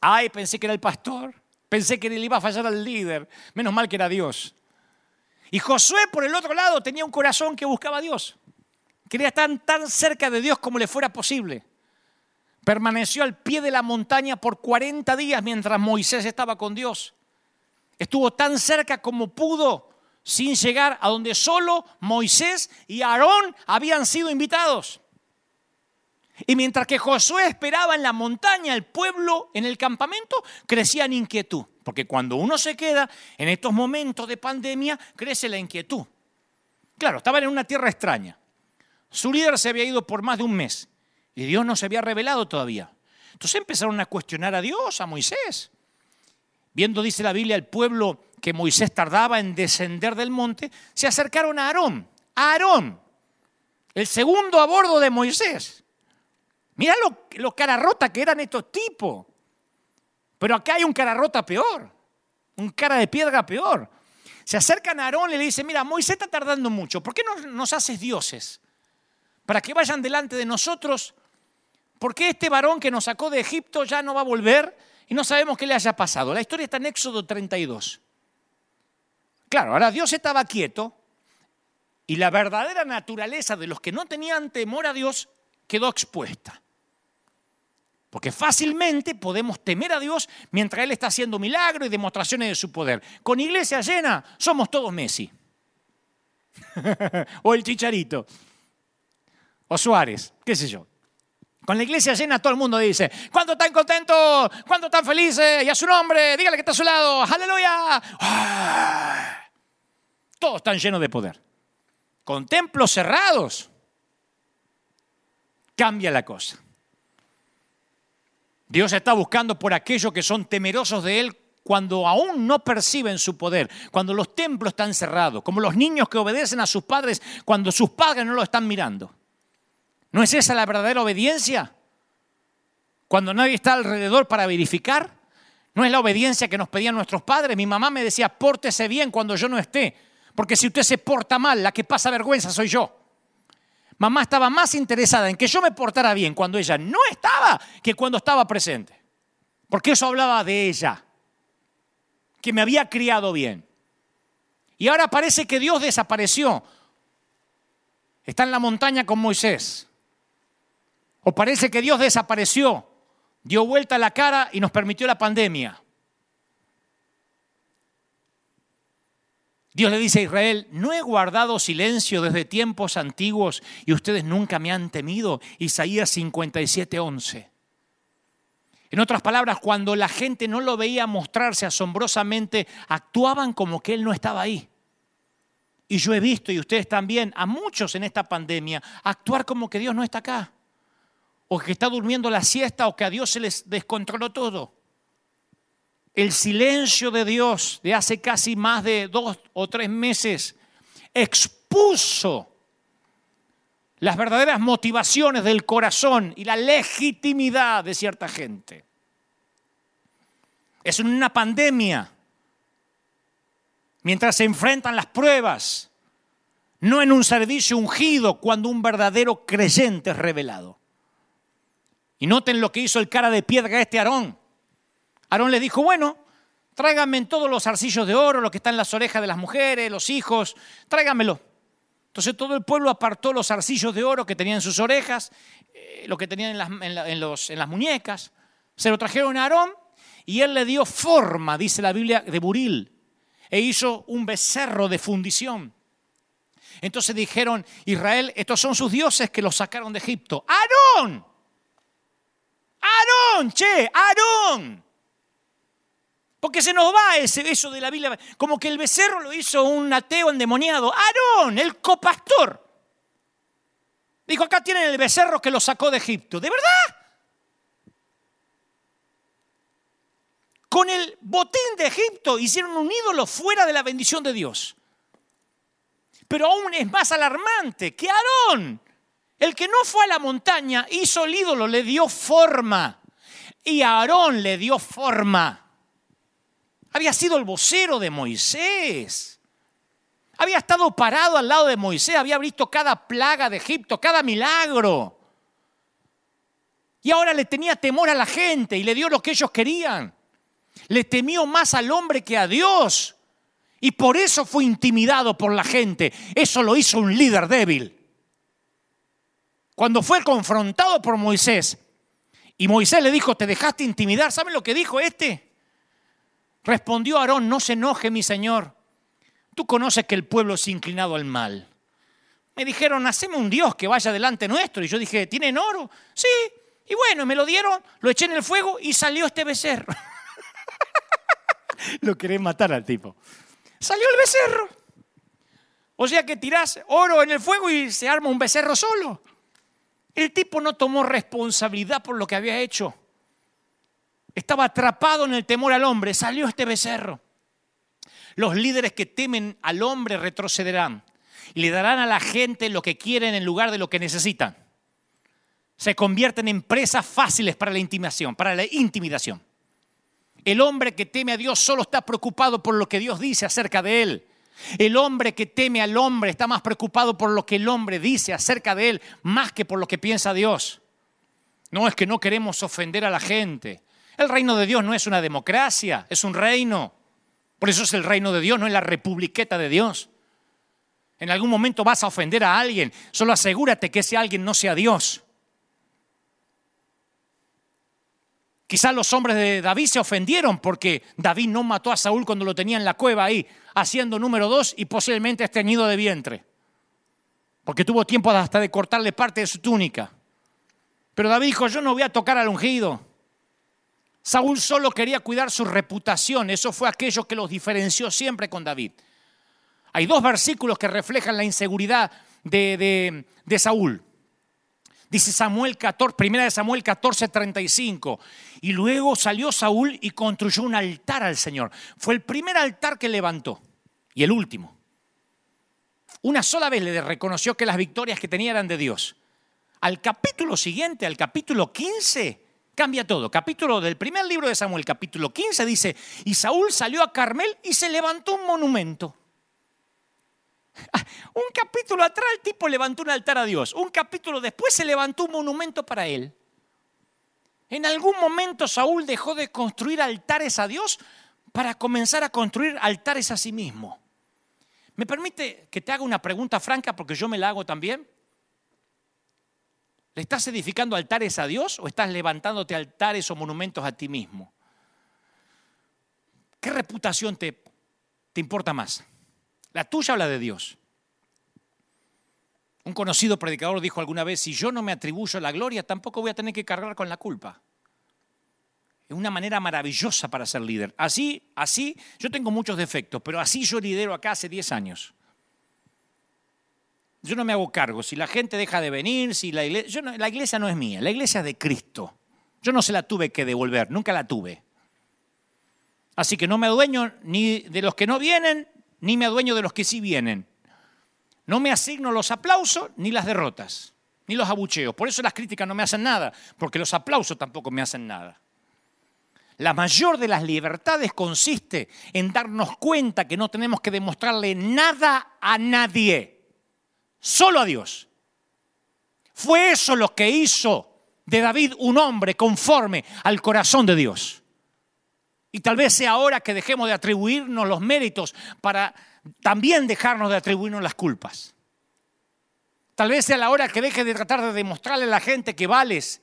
Ay, pensé que era el pastor. Pensé que le iba a fallar al líder. Menos mal que era Dios. Y Josué, por el otro lado, tenía un corazón que buscaba a Dios. Quería estar tan cerca de Dios como le fuera posible. Permaneció al pie de la montaña por 40 días mientras Moisés estaba con Dios. Estuvo tan cerca como pudo sin llegar a donde solo Moisés y Aarón habían sido invitados. Y mientras que Josué esperaba en la montaña, el pueblo en el campamento crecía en inquietud. Porque cuando uno se queda en estos momentos de pandemia, crece la inquietud. Claro, estaban en una tierra extraña. Su líder se había ido por más de un mes y Dios no se había revelado todavía. Entonces empezaron a cuestionar a Dios, a Moisés. Viendo, dice la Biblia, el pueblo que Moisés tardaba en descender del monte, se acercaron a Aarón. A Aarón, el segundo a bordo de Moisés. Mira lo, lo cara rota que eran estos tipos. Pero acá hay un cara rota peor, un cara de piedra peor. se acercan a Aarón y le dicen, mira, Moisés está tardando mucho, ¿por qué no nos haces dioses? Para que vayan delante de nosotros, porque este varón que nos sacó de Egipto ya no va a volver y no sabemos qué le haya pasado. La historia está en Éxodo 32. Claro, ahora Dios estaba quieto y la verdadera naturaleza de los que no tenían temor a Dios quedó expuesta. Porque fácilmente podemos temer a Dios mientras Él está haciendo milagros y demostraciones de su poder. Con iglesia llena somos todos Messi. o el Chicharito. O Suárez, qué sé yo. Con la iglesia llena todo el mundo dice, ¿cuánto están contentos? ¿Cuánto están felices? Y a su nombre, dígale que está a su lado. Aleluya. ¡Ah! Todos están llenos de poder. Con templos cerrados, cambia la cosa. Dios está buscando por aquellos que son temerosos de Él cuando aún no perciben su poder, cuando los templos están cerrados, como los niños que obedecen a sus padres cuando sus padres no lo están mirando. ¿No es esa la verdadera obediencia? Cuando nadie está alrededor para verificar. ¿No es la obediencia que nos pedían nuestros padres? Mi mamá me decía, pórtese bien cuando yo no esté, porque si usted se porta mal, la que pasa vergüenza soy yo. Mamá estaba más interesada en que yo me portara bien cuando ella no estaba que cuando estaba presente. Porque eso hablaba de ella, que me había criado bien. Y ahora parece que Dios desapareció. Está en la montaña con Moisés. O parece que Dios desapareció, dio vuelta la cara y nos permitió la pandemia. Dios le dice a Israel, no he guardado silencio desde tiempos antiguos y ustedes nunca me han temido. Isaías 57, 11. En otras palabras, cuando la gente no lo veía mostrarse asombrosamente, actuaban como que Él no estaba ahí. Y yo he visto, y ustedes también, a muchos en esta pandemia, actuar como que Dios no está acá. O que está durmiendo la siesta o que a Dios se les descontroló todo el silencio de Dios de hace casi más de dos o tres meses expuso las verdaderas motivaciones del corazón y la legitimidad de cierta gente. Es una pandemia. Mientras se enfrentan las pruebas, no en un servicio ungido cuando un verdadero creyente es revelado. Y noten lo que hizo el cara de piedra este Aarón. Aarón le dijo, bueno, tráiganme todos los arcillos de oro, lo que está en las orejas de las mujeres, los hijos, tráiganmelo. Entonces todo el pueblo apartó los arcillos de oro que tenían en sus orejas, eh, lo que tenían en las, en las muñecas, se lo trajeron a Aarón y él le dio forma, dice la Biblia, de buril, e hizo un becerro de fundición. Entonces dijeron, Israel, estos son sus dioses que los sacaron de Egipto. Aarón, Aarón, che, Aarón. Porque se nos va ese, eso de la Biblia, como que el becerro lo hizo un ateo endemoniado. Aarón, el copastor. Dijo, acá tienen el becerro que lo sacó de Egipto. ¿De verdad? Con el botín de Egipto hicieron un ídolo fuera de la bendición de Dios. Pero aún es más alarmante que Aarón, el que no fue a la montaña, hizo el ídolo, le dio forma. Y Aarón le dio forma. Había sido el vocero de Moisés. Había estado parado al lado de Moisés, había visto cada plaga de Egipto, cada milagro. Y ahora le tenía temor a la gente y le dio lo que ellos querían. Le temió más al hombre que a Dios. Y por eso fue intimidado por la gente. Eso lo hizo un líder débil. Cuando fue confrontado por Moisés y Moisés le dijo, te dejaste intimidar, ¿saben lo que dijo este? Respondió Aarón, no se enoje mi señor. Tú conoces que el pueblo es inclinado al mal. Me dijeron, haceme un Dios que vaya delante nuestro. Y yo dije, ¿tienen oro? Sí. Y bueno, me lo dieron, lo eché en el fuego y salió este becerro. lo querés matar al tipo. Salió el becerro. O sea que tirás oro en el fuego y se arma un becerro solo. El tipo no tomó responsabilidad por lo que había hecho. Estaba atrapado en el temor al hombre. Salió este becerro. Los líderes que temen al hombre retrocederán y le darán a la gente lo que quieren en lugar de lo que necesitan. Se convierten en presas fáciles para la intimidación, para la intimidación. El hombre que teme a Dios solo está preocupado por lo que Dios dice acerca de él El hombre que teme al hombre está más preocupado por lo que el hombre dice acerca de él, más que por lo que piensa Dios. No es que no queremos ofender a la gente. El reino de Dios no es una democracia, es un reino. Por eso es el reino de Dios, no es la republiqueta de Dios. En algún momento vas a ofender a alguien, solo asegúrate que ese alguien no sea Dios. Quizás los hombres de David se ofendieron porque David no mató a Saúl cuando lo tenía en la cueva ahí, haciendo número dos y posiblemente estreñido de vientre. Porque tuvo tiempo hasta de cortarle parte de su túnica. Pero David dijo, yo no voy a tocar al ungido. Saúl solo quería cuidar su reputación. Eso fue aquello que los diferenció siempre con David. Hay dos versículos que reflejan la inseguridad de, Saúl. Dice Samuel 14, primera de Samuel 14, 35. Y luego salió Saúl y construyó un altar al Señor. Fue el primer altar que levantó y el último. Una sola vez le reconoció que las victorias que tenía eran de Dios. Al capítulo siguiente, al capítulo 15, cambia todo. Capítulo del primer libro de Samuel, capítulo 15, dice, y Saúl salió a Carmel y se levantó un monumento. Un capítulo atrás el tipo levantó un altar a Dios. Un capítulo después se levantó un monumento para él. En algún momento Saúl dejó de construir altares a Dios para comenzar a construir altares a sí mismo. ¿Me permite que te haga una pregunta franca porque yo me la hago también? ¿Le estás edificando altares a Dios o estás levantándote altares o monumentos a ti mismo? ¿Qué reputación te, te importa más? ¿La tuya o la de Dios? Un conocido predicador dijo alguna vez, si yo no me atribuyo la gloria, tampoco voy a tener que cargar con la culpa. Es una manera maravillosa para ser líder. Así, así, yo tengo muchos defectos, pero así yo lidero acá hace 10 años. Yo no me hago cargo. Si la gente deja de venir, si la iglesia, la iglesia no es mía, la iglesia es de Cristo. Yo no se la tuve que devolver, nunca la tuve. Así que no me adueño ni de los que no vienen, ni me adueño de los que sí vienen. No me asigno los aplausos ni las derrotas, ni los abucheos. Por eso las críticas no me hacen nada, porque los aplausos tampoco me hacen nada. La mayor de las libertades consiste en darnos cuenta que no tenemos que demostrarle nada a nadie, solo a Dios. Fue eso lo que hizo de David un hombre conforme al corazón de Dios. Y tal vez sea ahora que dejemos de atribuirnos los méritos para también dejarnos de atribuirnos las culpas. Tal vez sea la hora que dejes de tratar de demostrarle a la gente que vales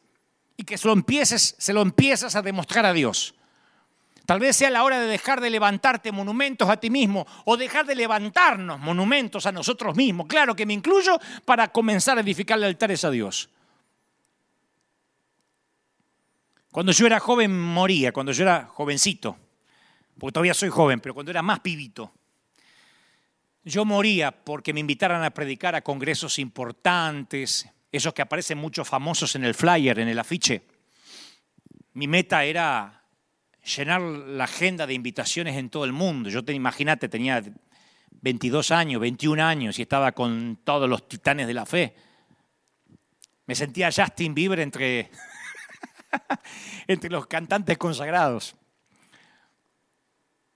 y que se lo empieces, se lo empiezas a demostrar a Dios. Tal vez sea la hora de dejar de levantarte monumentos a ti mismo o dejar de levantarnos monumentos a nosotros mismos. Claro que me incluyo para comenzar a edificarle altares a Dios. Cuando yo era joven moría, cuando yo era jovencito, porque todavía soy joven, pero cuando era más pibito, yo moría porque me invitaran a predicar a congresos importantes, esos que aparecen muchos famosos en el flyer, en el afiche. Mi meta era llenar la agenda de invitaciones en todo el mundo. Yo, te, imagínate, tenía 22 años, 21 años y estaba con todos los titanes de la fe. Me sentía Justin Bieber entre entre los cantantes consagrados.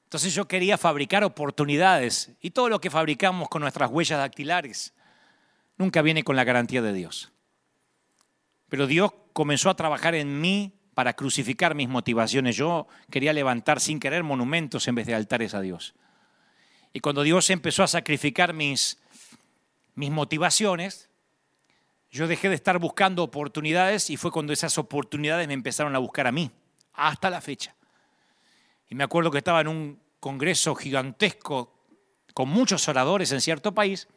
Entonces yo quería fabricar oportunidades y todo lo que fabricamos con nuestras huellas dactilares nunca viene con la garantía de Dios. Pero Dios comenzó a trabajar en mí para crucificar mis motivaciones. Yo quería levantar sin querer monumentos en vez de altares a Dios. Y cuando Dios empezó a sacrificar mis, mis motivaciones, yo dejé de estar buscando oportunidades y fue cuando esas oportunidades me empezaron a buscar a mí, hasta la fecha. Y me acuerdo que estaba en un congreso gigantesco con muchos oradores en cierto país,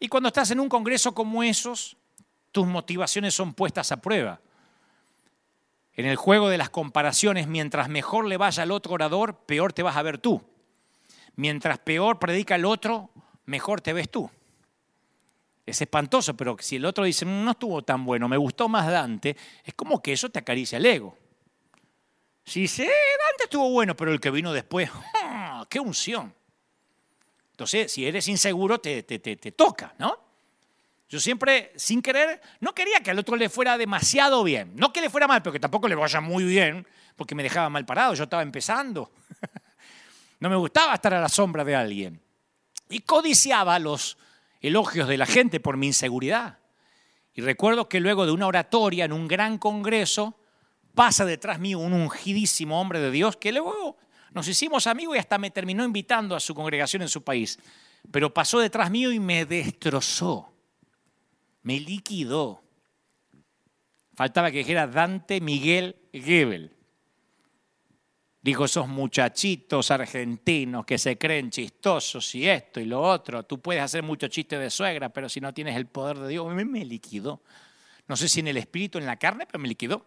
y cuando estás en un congreso como esos, tus motivaciones son puestas a prueba. En el juego de las comparaciones, mientras mejor le vaya al otro orador, peor te vas a ver tú. Mientras peor predica el otro, mejor te ves tú es espantoso, pero si el otro dice, mm, no estuvo tan bueno, me gustó más Dante, es como que eso te acaricia el ego. Si dice, eh, Dante estuvo bueno, pero el que vino después, ¡ah! ¡qué unción! Entonces, si eres inseguro, te, te, te, te toca, ¿no? Yo siempre, sin querer, no quería que al otro le fuera demasiado bien. No que le fuera mal, pero que tampoco le vaya muy bien, porque me dejaba mal parado, yo estaba empezando. No me gustaba estar a la sombra de alguien. y codiciaba los elogios de la gente por mi inseguridad. Y recuerdo que luego de una oratoria en un gran congreso, pasa detrás mío un ungidísimo hombre de Dios que luego nos hicimos amigos y hasta me terminó invitando a su congregación en su país. Pero pasó detrás mío y me destrozó, me liquidó. Faltaba que dijera Dante Miguel Gebel. Dijo, esos muchachitos argentinos que se creen chistosos y esto y lo otro, tú puedes hacer muchos chistes de suegra, pero si no tienes el poder de Dios, me, liquidó. No sé si en el espíritu, en la carne, pero me liquidó.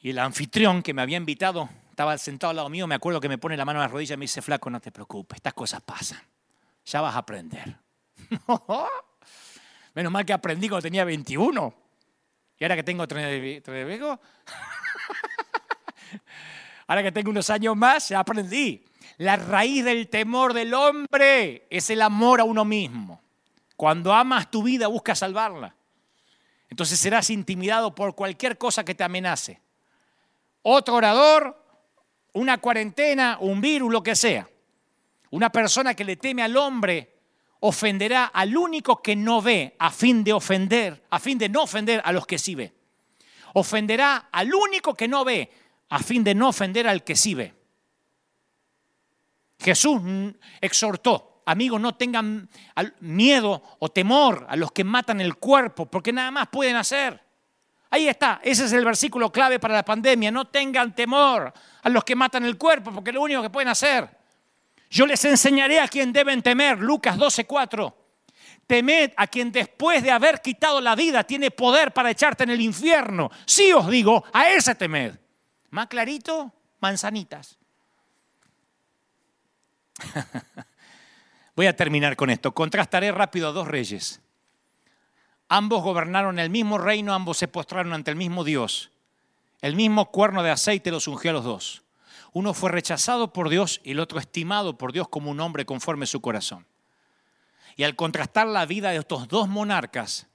Y el anfitrión que me había invitado estaba sentado al lado mío, me acuerdo que me pone la mano a la rodilla y me dice, flaco, no te preocupes, estas cosas pasan, ya vas a aprender. Menos mal que aprendí cuando tenía 21. Y ahora que tengo tres, ahora que tengo unos años más, ya aprendí. La raíz del temor del hombre es el amor a uno mismo. Cuando amas tu vida, buscas salvarla. Entonces serás intimidado por cualquier cosa que te amenace otro orador, una cuarentena, un virus, lo que sea. Una persona que le teme al hombre ofenderá al único que no ve a fin de ofender, a fin de no ofender a los que sí ve. Ofenderá al único que no ve a fin de no ofender al que sí ve. Jesús exhortó, amigos, no tengan miedo o temor a los que matan el cuerpo, porque nada más pueden hacer. Ahí está, ese es el versículo clave para la pandemia. No tengan temor a los que matan el cuerpo, porque es lo único que pueden hacer. Yo les enseñaré a quien deben temer, Lucas 12:4. Temed a quien después de haber quitado la vida tiene poder para echarte en el infierno. Sí os digo, a ese temed. Más clarito, manzanitas. Voy a terminar con esto. Contrastaré rápido a dos reyes. Ambos gobernaron el mismo reino, ambos se postraron ante el mismo Dios. El mismo cuerno de aceite los ungió a los dos. Uno fue rechazado por Dios y el otro estimado por Dios como un hombre conforme a su corazón. Y al contrastar la vida de estos dos monarcas,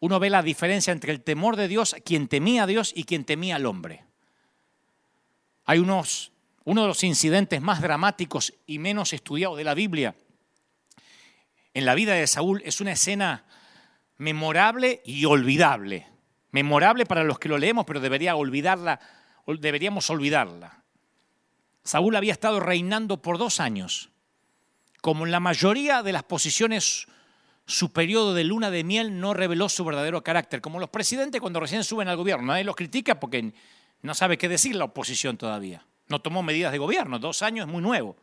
uno ve la diferencia entre el temor de Dios, quien temía a Dios y quien temía al hombre. Hay unos, uno de los incidentes más dramáticos y menos estudiados de la Biblia en la vida de Saúl es una escena memorable y olvidable. Memorable para los que lo leemos, pero debería olvidarla, deberíamos olvidarla. Saúl había estado reinando por dos años. Como en la mayoría de las posiciones, su periodo de luna de miel no reveló su verdadero carácter. Como los presidentes cuando recién suben al gobierno, nadie los critica porque no sabe qué decir la oposición todavía. No tomó medidas de gobierno, dos años es muy nuevo.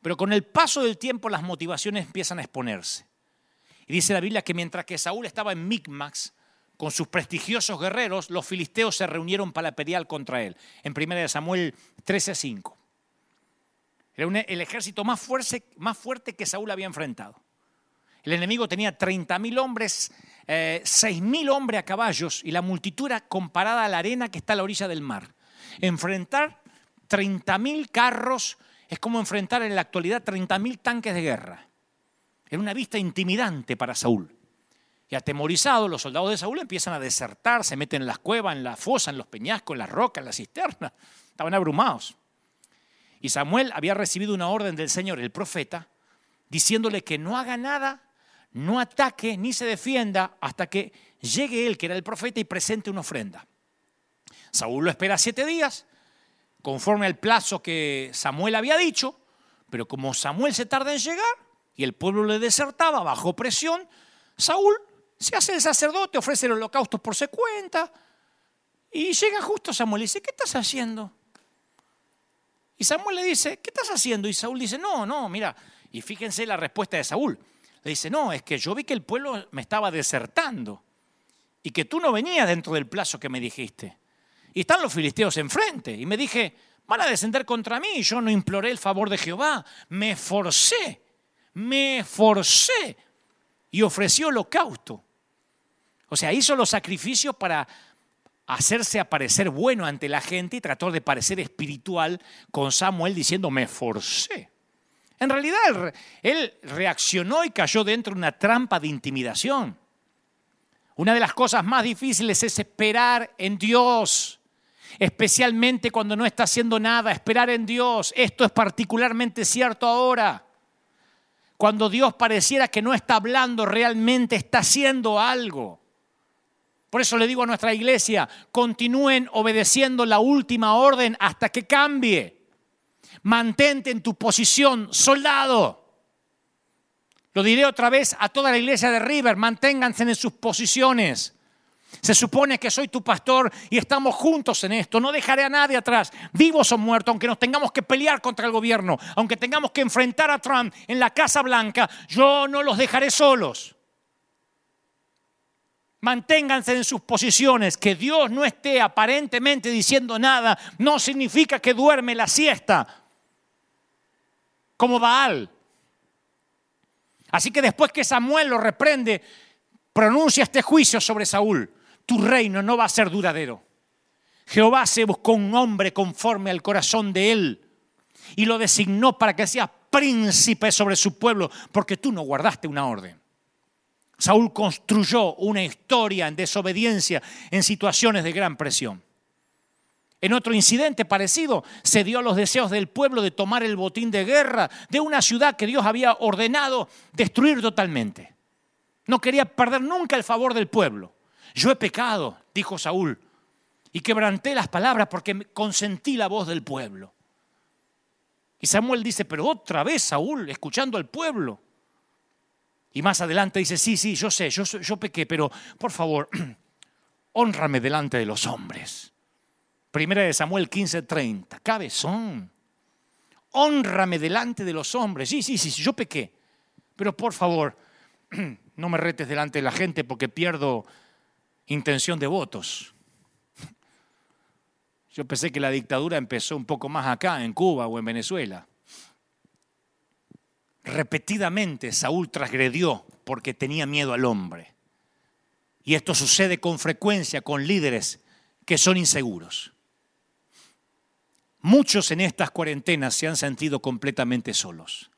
Pero con el paso del tiempo las motivaciones empiezan a exponerse. Y dice la Biblia que mientras que Saúl estaba en Micmax con sus prestigiosos guerreros, los filisteos se reunieron para pelear contra él. En 1 Samuel 13:5. Era el ejército más fuerte, que Saúl había enfrentado. El enemigo tenía 30.000 hombres, eh, 6.000 hombres a caballos y la multitud era comparada a la arena que está a la orilla del mar. Enfrentar 30.000 carros es como enfrentar en la actualidad 30.000 tanques de guerra. Era una vista intimidante para Saúl. Y atemorizados, los soldados de Saúl empiezan a desertar, se meten en las cuevas, en la fosa, en los peñascos, en las rocas, en la cisterna. Estaban abrumados. Y Samuel había recibido una orden del Señor, el profeta, diciéndole que no haga nada, no ataque ni se defienda hasta que llegue él, que era el profeta, y presente una ofrenda. Saúl lo espera siete días, conforme al plazo que Samuel había dicho, pero como Samuel se tarda en llegar, y el pueblo le desertaba bajo presión, Saúl se hace el sacerdote, ofrece el holocausto por su cuenta, y llega justo Samuel y dice, ¿qué estás haciendo? Y Samuel le dice, ¿qué estás haciendo? Y Saúl dice, no, no, mira, y fíjense la respuesta de Saúl. Le dice, no, es que yo vi que el pueblo me estaba desertando y que tú no venías dentro del plazo que me dijiste. Y están los filisteos enfrente. Y me dije, van a descender contra mí. Y yo no imploré el favor de Jehová, me forcé me forcé y ofreció holocausto. O sea, hizo los sacrificios para hacerse aparecer bueno ante la gente y trató de parecer espiritual con Samuel diciendo, me forcé. En realidad él, reaccionó y cayó dentro de una trampa de intimidación. Una de las cosas más difíciles es esperar en Dios, especialmente cuando no está haciendo nada, esperar en Dios. Esto es particularmente cierto ahora. Cuando Dios pareciera que no está hablando, realmente está haciendo algo. Por eso le digo a nuestra iglesia, continúen obedeciendo la última orden hasta que cambie. Mantente en tu posición, soldado. Lo diré otra vez a toda la iglesia de River, manténganse en sus posiciones. Se supone que soy tu pastor y estamos juntos en esto. No dejaré a nadie atrás, vivos o muertos, aunque nos tengamos que pelear contra el gobierno, aunque tengamos que enfrentar a Trump en la Casa Blanca, yo no los dejaré solos. Manténganse en sus posiciones. Que Dios no esté aparentemente diciendo nada no significa que duerme la siesta como Baal. Así que después que Samuel lo reprende, pronuncia este juicio sobre Saúl. Tu reino no va a ser duradero. Jehová se buscó un hombre conforme al corazón de él y lo designó para que sea príncipe sobre su pueblo, porque tú no guardaste una orden. Saúl construyó una historia en desobediencia en situaciones de gran presión. En otro incidente parecido, se dio a los deseos del pueblo de tomar el botín de guerra de una ciudad que Dios había ordenado destruir totalmente. No quería perder nunca el favor del pueblo. Yo he pecado, dijo Saúl, y quebranté las palabras porque consentí la voz del pueblo. Y Samuel dice, pero otra vez Saúl, escuchando al pueblo. Y más adelante dice, sí, sí, yo sé, yo, yo pequé, pero por favor, honrame delante de los hombres. Primera de Samuel 15:30, cabezón, honrame delante de los hombres. Sí, sí, sí, yo pequé, pero por favor, no me retes delante de la gente porque pierdo intención de votos. Yo pensé que la dictadura empezó un poco más acá, en Cuba o en Venezuela. Repetidamente Saúl transgredió porque tenía miedo al hombre. Y esto sucede con frecuencia con líderes que son inseguros. Muchos en estas cuarentenas se han sentido completamente solos.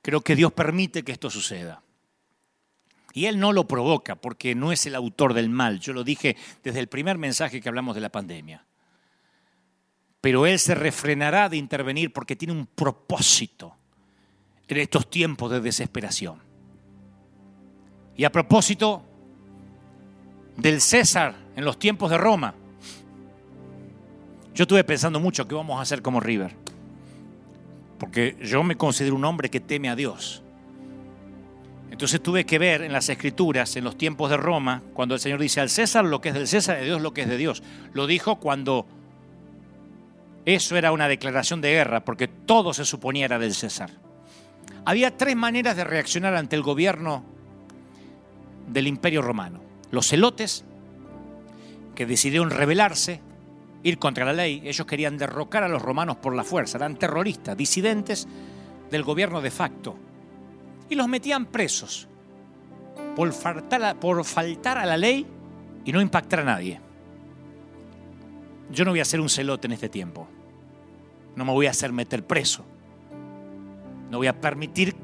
Creo que Dios permite que esto suceda. Y Él no lo provoca porque no es el autor del mal. Yo lo dije desde el primer mensaje que hablamos de la pandemia. Pero Él se refrenará de intervenir porque tiene un propósito en estos tiempos de desesperación. Y a propósito del César en los tiempos de Roma, yo estuve pensando mucho qué vamos a hacer como River, porque yo me considero un hombre que teme a Dios. Entonces tuve que ver en las escrituras, en los tiempos de Roma, cuando el Señor dice al César lo que es del César a Dios lo que es de Dios. Lo dijo cuando eso era una declaración de guerra, porque todo se suponía era del César. Había tres maneras de reaccionar ante el gobierno del imperio romano. Los celotes, que decidieron rebelarse, ir contra la ley, ellos querían derrocar a los romanos por la fuerza, eran terroristas, disidentes del gobierno de facto, y los metían presos por faltar a, la ley y no impactar a nadie. Yo no voy a ser un celote en este tiempo, no me voy a hacer meter preso no voy a permitir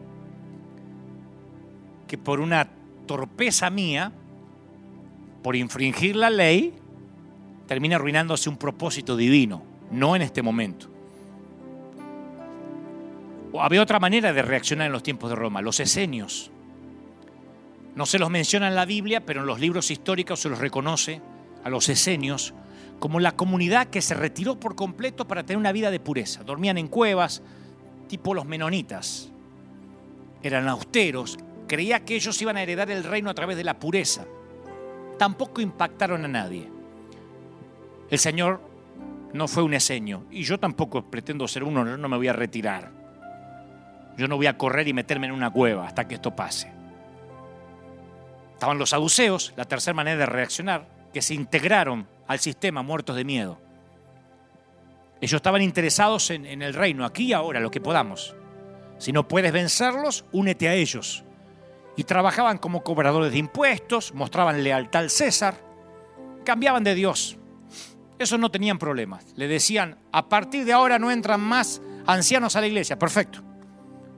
que por una torpeza mía, por infringir la ley, termine arruinándose un propósito divino, no en este momento. Había otra manera de reaccionar en los tiempos de Roma, los esenios. No se los menciona en la Biblia, pero en los libros históricos se los reconoce a los esenios como la comunidad que se retiró por completo para tener una vida de pureza. Dormían en cuevas, tipo los menonitas. Eran austeros, creía que ellos iban a heredar el reino a través de la pureza. Tampoco impactaron a nadie. El Señor no fue un eseño y yo tampoco pretendo ser uno, no me voy a retirar. Yo no voy a correr y meterme en una cueva hasta que esto pase. Estaban los saduceos, la tercera manera de reaccionar, que se integraron al sistema muertos de miedo. Ellos estaban interesados en, el reino, aquí y ahora, lo que podamos. Si no puedes vencerlos, únete a ellos. Y trabajaban como cobradores de impuestos, mostraban lealtad al César, cambiaban de Dios. Esos no tenían problemas. Le decían, a partir de ahora no entran más ancianos a la iglesia. Perfecto.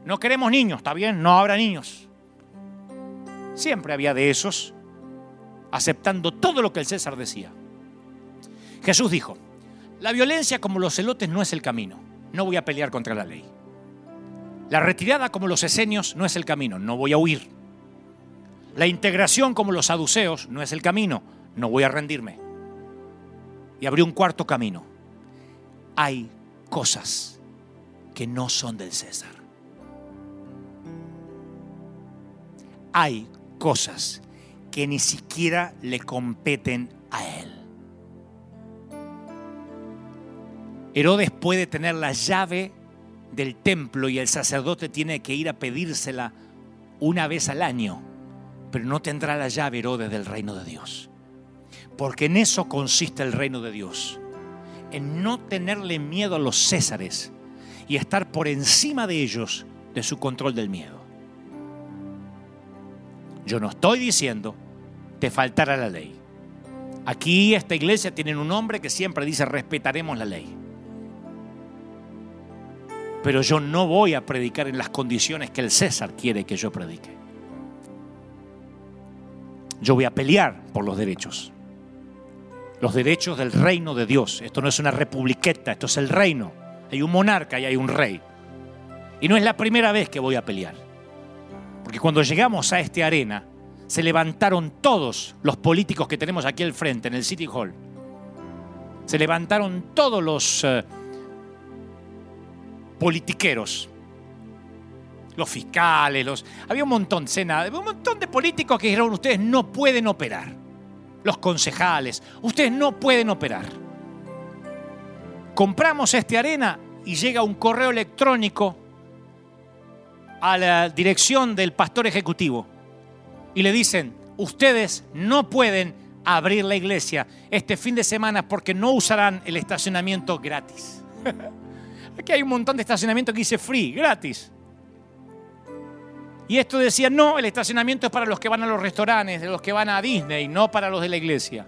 No queremos niños, está bien, no habrá niños. Siempre había de esos aceptando todo lo que el César decía. Jesús dijo, la violencia como los celotes no es el camino. No voy a pelear contra la ley. La retirada como los esenios no es el camino, no voy a huir. La integración como los saduceos no es el camino, no voy a rendirme. Y abrió un cuarto camino. Hay cosas que no son del César. Hay cosas que ni siquiera le competen a él. Herodes puede tener la llave del templo y el sacerdote tiene que ir a pedírsela una vez al año, pero no tendrá la llave Herodes del reino de Dios. Porque en eso consiste el reino de Dios, en no tenerle miedo a los césares y estar por encima de ellos de su control del miedo. Yo no estoy diciendo te faltará la ley. Aquí esta iglesia tiene un hombre que siempre dice respetaremos la ley pero yo no voy a predicar en las condiciones que el César quiere que yo predique. Yo voy a pelear por los derechos. Los derechos del reino de Dios. Esto no es una republiqueta, esto es el reino. Hay un monarca y hay un rey. Y no es la primera vez que voy a pelear. Porque cuando llegamos a esta arena, se levantaron todos los políticos que tenemos aquí al frente, en el City Hall. Se levantaron todos los... Eh, politiqueros. Los fiscales, los... Había un montón, un montón de políticos que dijeron, ustedes no pueden operar. Los concejales, ustedes no pueden operar. Compramos esta arena y llega un correo electrónico a la dirección del pastor ejecutivo y le dicen, ustedes no pueden abrir la iglesia este fin de semana porque no usarán el estacionamiento gratis. Aquí hay un montón de estacionamiento que dice free, gratis. Y esto decía, no, el estacionamiento es para los que van a los restaurantes, de los que van a Disney, no para los de la iglesia.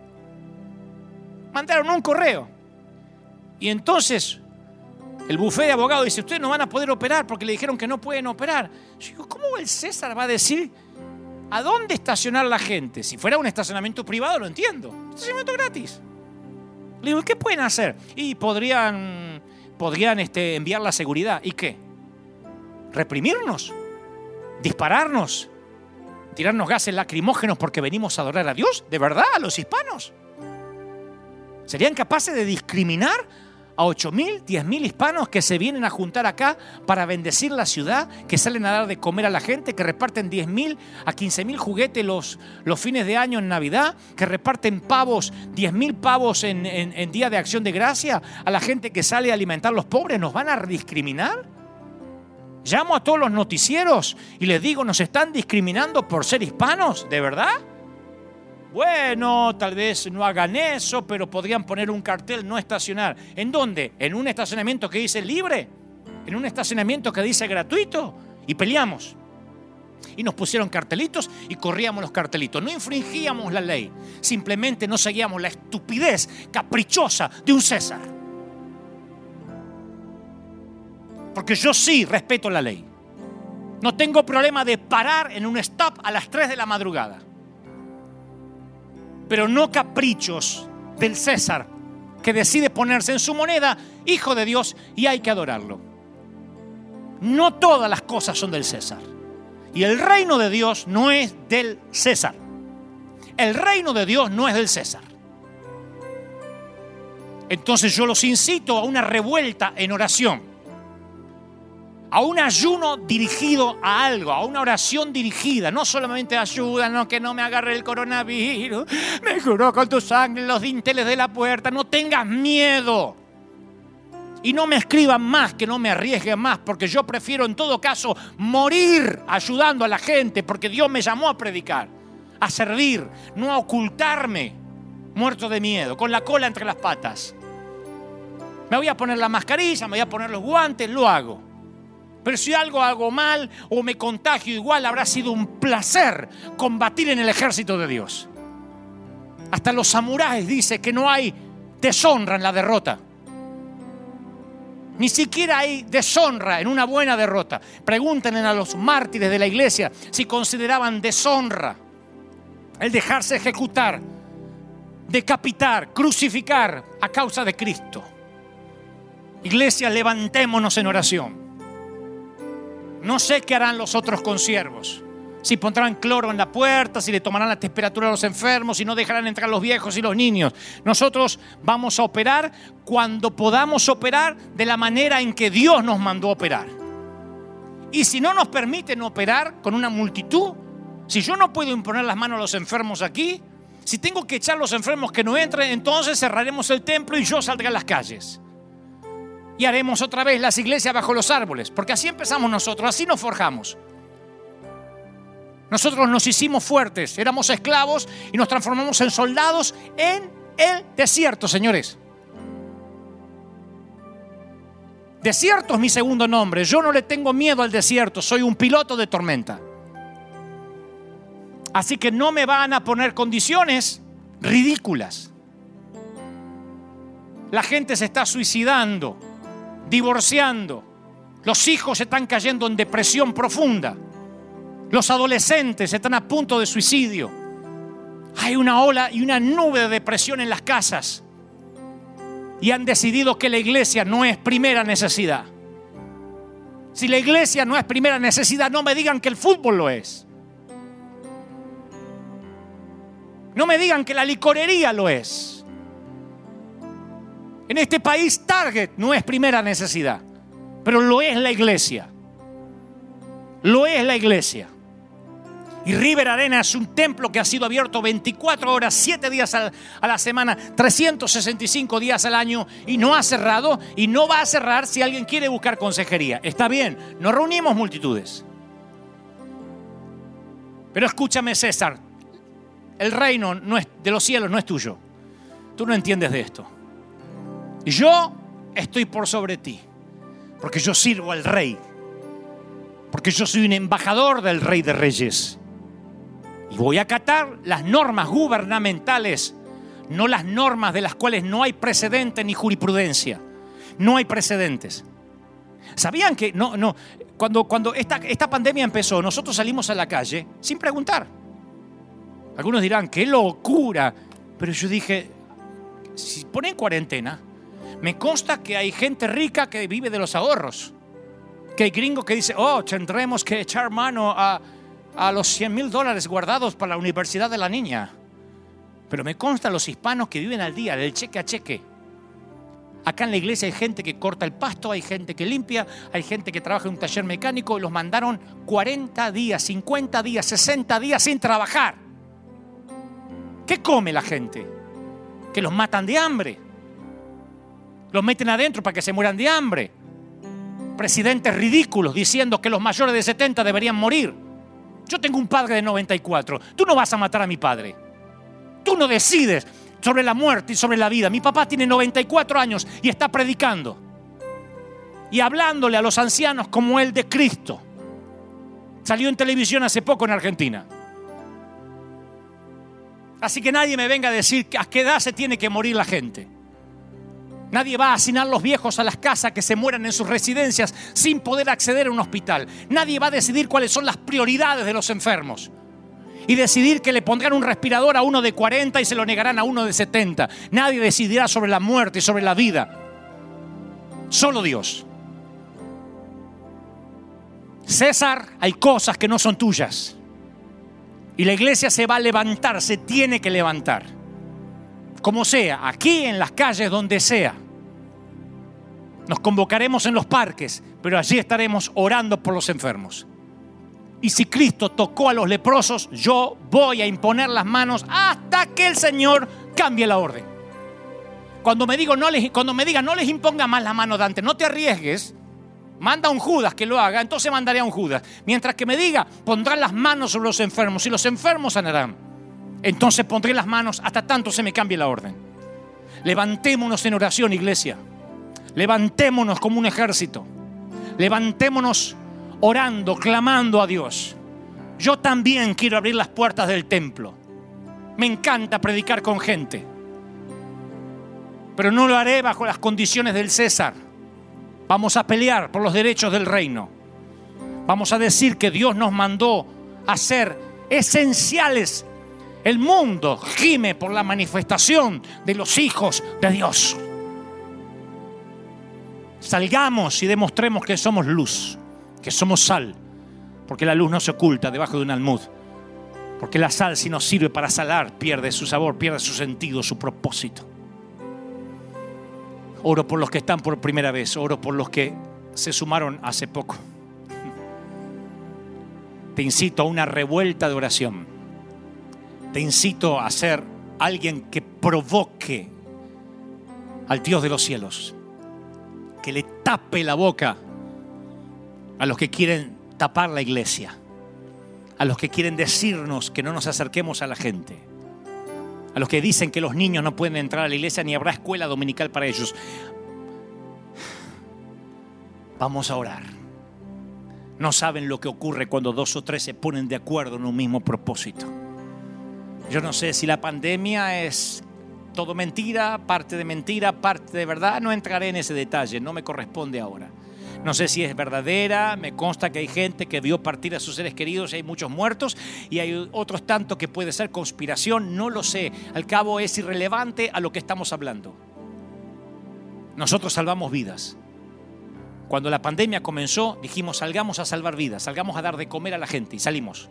Mandaron un correo. Y entonces el bufé de abogados dice, ustedes no van a poder operar porque le dijeron que no pueden operar. Yo digo, ¿cómo el César va a decir a dónde estacionar la gente? Si fuera un estacionamiento privado, lo entiendo. Estacionamiento gratis. Le digo, ¿qué pueden hacer? Y podrían podrían este, enviar la seguridad. ¿Y qué? ¿Reprimirnos? ¿Dispararnos? ¿Tirarnos gases lacrimógenos porque venimos a adorar a Dios? ¿De verdad? ¿A los hispanos? ¿Serían capaces de discriminar a 8.000, 10.000 hispanos que se vienen a juntar acá para bendecir la ciudad, que salen a dar de comer a la gente, que reparten 10.000 a 15.000 juguetes los, los fines de año en Navidad, que reparten pavos, 10.000 pavos en, en Día de Acción de Gracia a la gente que sale a alimentar a los pobres. ¿Nos van a discriminar? Llamo a todos los noticieros y les digo, ¿nos están discriminando por ser hispanos? ¿De verdad? Bueno, tal vez no hagan eso, pero podrían poner un cartel no estacionar. ¿En dónde? ¿En un estacionamiento que dice libre? ¿En un estacionamiento que dice gratuito? Y peleamos. Y nos pusieron cartelitos y corríamos los cartelitos. No infringíamos la ley, simplemente no seguíamos la estupidez caprichosa de un César. Porque yo sí respeto la ley. No tengo problema de parar en un stop a las 3 de la madrugada pero no caprichos del César que decide ponerse en su moneda hijo de Dios y hay que adorarlo. No todas las cosas son del César. Y el reino de Dios no es del César. El reino de Dios no es del César. Entonces yo los incito a una revuelta en oración a un ayuno dirigido a algo, a una oración dirigida, no solamente ayuda, no que no me agarre el coronavirus, me juro con tu sangre los dinteles de la puerta, no tengas miedo. Y no me escriban más, que no me arriesguen más, porque yo prefiero en todo caso morir ayudando a la gente, porque Dios me llamó a predicar, a servir, no a ocultarme, muerto de miedo, con la cola entre las patas. Me voy a poner la mascarilla, me voy a poner los guantes, lo hago. Pero si algo hago mal o me contagio igual, habrá sido un placer combatir en el ejército de Dios. Hasta los samuráis dice que no hay deshonra en la derrota. Ni siquiera hay deshonra en una buena derrota. Pregúntenle a los mártires de la iglesia si consideraban deshonra el dejarse ejecutar, decapitar, crucificar a causa de Cristo. Iglesia, levantémonos en oración. No sé qué harán los otros consiervos. Si pondrán cloro en la puerta, si le tomarán la temperatura a los enfermos, si no dejarán entrar los viejos y los niños. Nosotros vamos a operar cuando podamos operar de la manera en que Dios nos mandó operar. Y si no nos permiten operar con una multitud, si yo no puedo imponer las manos a los enfermos aquí, si tengo que echar a los enfermos que no entren, entonces cerraremos el templo y yo saldré a las calles. Y haremos otra vez las iglesias bajo los árboles, porque así empezamos nosotros, así nos forjamos. Nosotros nos hicimos fuertes, éramos esclavos y nos transformamos en soldados en el desierto, señores. Desierto es mi segundo nombre. Yo no le tengo miedo al desierto, soy un piloto de tormenta. Así que no me van a poner condiciones ridículas. La gente se está suicidando, divorciando. Los hijos están cayendo en depresión profunda. Los adolescentes están a punto de suicidio. Hay una ola y una nube de depresión en las casas. Y han decidido que la iglesia no es primera necesidad. Si la iglesia no es primera necesidad, no me digan que el fútbol lo es. No me digan que la licorería lo es. En este país Target no es primera necesidad, pero lo es la iglesia. Lo es la iglesia. Y River Arena es un templo que ha sido abierto 24 horas, 7 días a la semana, 365 días al año y no ha cerrado y no va a cerrar si alguien quiere buscar consejería. Está bien, nos reunimos multitudes. Pero escúchame César, el reino no es, de los cielos no es tuyo. Tú no entiendes de esto. Yo estoy por sobre ti, porque yo sirvo al rey, porque yo soy un embajador del rey de reyes. Y voy a acatar las normas gubernamentales, no las normas de las cuales no hay precedente ni jurisprudencia. No hay precedentes. ¿Sabían que no, no, cuando, cuando esta, esta pandemia empezó, nosotros salimos a la calle sin preguntar? Algunos dirán, qué locura. Pero yo dije, si ponen cuarentena, me consta que hay gente rica que vive de los ahorros. Que hay gringos que dice, oh, tendremos que echar mano a, a los 100 mil dólares guardados para la universidad de la niña. Pero me consta los hispanos que viven al día, del cheque a cheque. Acá en la iglesia hay gente que corta el pasto, hay gente que limpia, hay gente que trabaja en un taller mecánico y los mandaron 40 días, 50 días, 60 días sin trabajar. ¿Qué come la gente? Que los matan de hambre. Los meten adentro para que se mueran de hambre. Presidentes ridículos diciendo que los mayores de 70 deberían morir. Yo tengo un padre de 94. Tú no vas a matar a mi padre. Tú no decides sobre la muerte y sobre la vida. Mi papá tiene 94 años y está predicando. Y hablándole a los ancianos como el de Cristo. Salió en televisión hace poco en Argentina. Así que nadie me venga a decir a qué edad se tiene que morir la gente. Nadie va a asignar los viejos a las casas que se mueran en sus residencias sin poder acceder a un hospital. Nadie va a decidir cuáles son las prioridades de los enfermos. Y decidir que le pondrán un respirador a uno de 40 y se lo negarán a uno de 70. Nadie decidirá sobre la muerte y sobre la vida. Solo Dios. César, hay cosas que no son tuyas. Y la iglesia se va a levantar, se tiene que levantar como sea, aquí en las calles, donde sea. Nos convocaremos en los parques, pero allí estaremos orando por los enfermos. Y si Cristo tocó a los leprosos, yo voy a imponer las manos hasta que el Señor cambie la orden. Cuando me, digo, no les, cuando me diga no les imponga más la mano Dante, no te arriesgues, manda a un Judas que lo haga, entonces mandaré a un Judas. Mientras que me diga, pondrán las manos sobre los enfermos y los enfermos sanarán entonces pondré las manos hasta tanto se me cambie la orden. Levantémonos en oración, iglesia. Levantémonos como un ejército. Levantémonos orando, clamando a Dios. Yo también quiero abrir las puertas del templo. Me encanta predicar con gente. Pero no lo haré bajo las condiciones del César. Vamos a pelear por los derechos del reino. Vamos a decir que Dios nos mandó a ser esenciales el mundo gime por la manifestación de los hijos de Dios. Salgamos y demostremos que somos luz, que somos sal, porque la luz no se oculta debajo de un almud, porque la sal si no sirve para salar pierde su sabor, pierde su sentido, su propósito. Oro por los que están por primera vez, oro por los que se sumaron hace poco. Te incito a una revuelta de oración. Te incito a ser alguien que provoque al Dios de los cielos, que le tape la boca a los que quieren tapar la iglesia, a los que quieren decirnos que no nos acerquemos a la gente, a los que dicen que los niños no pueden entrar a la iglesia ni habrá escuela dominical para ellos. Vamos a orar. No saben lo que ocurre cuando dos o tres se ponen de acuerdo en un mismo propósito. Yo no sé si la pandemia es todo mentira, parte de mentira, parte de verdad. No entraré en ese detalle, no me corresponde ahora. No sé si es verdadera, me consta que hay gente que vio partir a sus seres queridos y hay muchos muertos y hay otros tanto que puede ser conspiración, no lo sé. Al cabo es irrelevante a lo que estamos hablando. Nosotros salvamos vidas. Cuando la pandemia comenzó, dijimos, salgamos a salvar vidas, salgamos a dar de comer a la gente y salimos.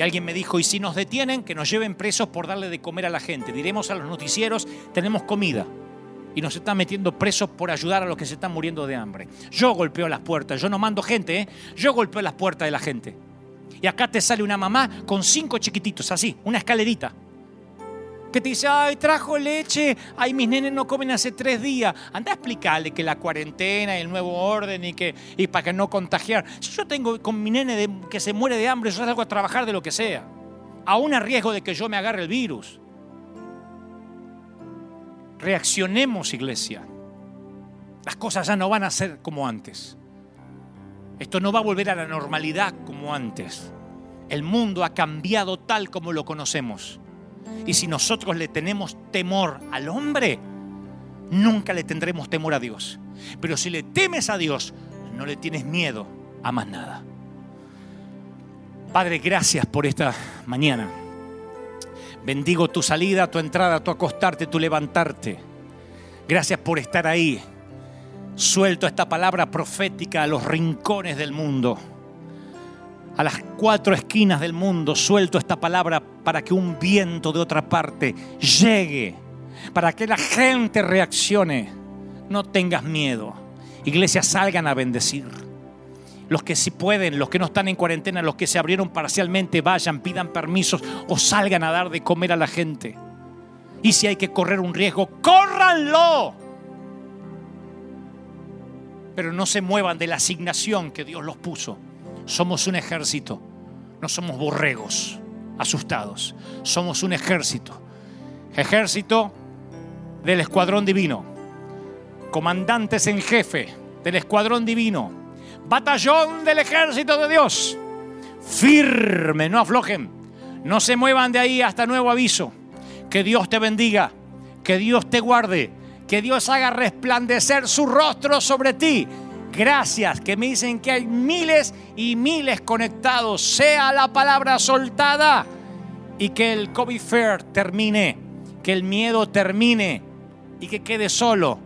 Y alguien me dijo, ¿y si nos detienen? Que nos lleven presos por darle de comer a la gente. Diremos a los noticieros, tenemos comida. Y nos están metiendo presos por ayudar a los que se están muriendo de hambre. Yo golpeo las puertas, yo no mando gente, ¿eh? yo golpeo las puertas de la gente. Y acá te sale una mamá con cinco chiquititos, así, una escalerita que te dice, ay, trajo leche, ay, mis nenes no comen hace tres días. Anda a explicarle que la cuarentena y el nuevo orden y, que, y para que no contagiar. Si yo tengo con mi nene que se muere de hambre, yo salgo a trabajar de lo que sea, aún a riesgo de que yo me agarre el virus. Reaccionemos, iglesia. Las cosas ya no van a ser como antes. Esto no va a volver a la normalidad como antes. El mundo ha cambiado tal como lo conocemos. Y si nosotros le tenemos temor al hombre, nunca le tendremos temor a Dios. Pero si le temes a Dios, no le tienes miedo a más nada. Padre, gracias por esta mañana. Bendigo tu salida, tu entrada, tu acostarte, tu levantarte. Gracias por estar ahí. Suelto esta palabra profética a los rincones del mundo a las cuatro esquinas del mundo, suelto esta palabra para que un viento de otra parte llegue, para que la gente reaccione. No tengas miedo. Iglesias salgan a bendecir. Los que sí pueden, los que no están en cuarentena, los que se abrieron parcialmente, vayan, pidan permisos o salgan a dar de comer a la gente. Y si hay que correr un riesgo, córranlo. Pero no se muevan de la asignación que Dios los puso somos un ejército, no somos borregos asustados, somos un ejército. Ejército del escuadrón divino, comandantes en jefe del escuadrón divino, batallón del ejército de Dios, firme, no aflojen, no se muevan de ahí hasta nuevo aviso. Que Dios te bendiga, que Dios te guarde, que Dios haga resplandecer su rostro sobre ti Gracias, que me dicen que hay miles y miles conectados. Sea la palabra soltada y que el COVID Fair termine, que el miedo termine y que quede solo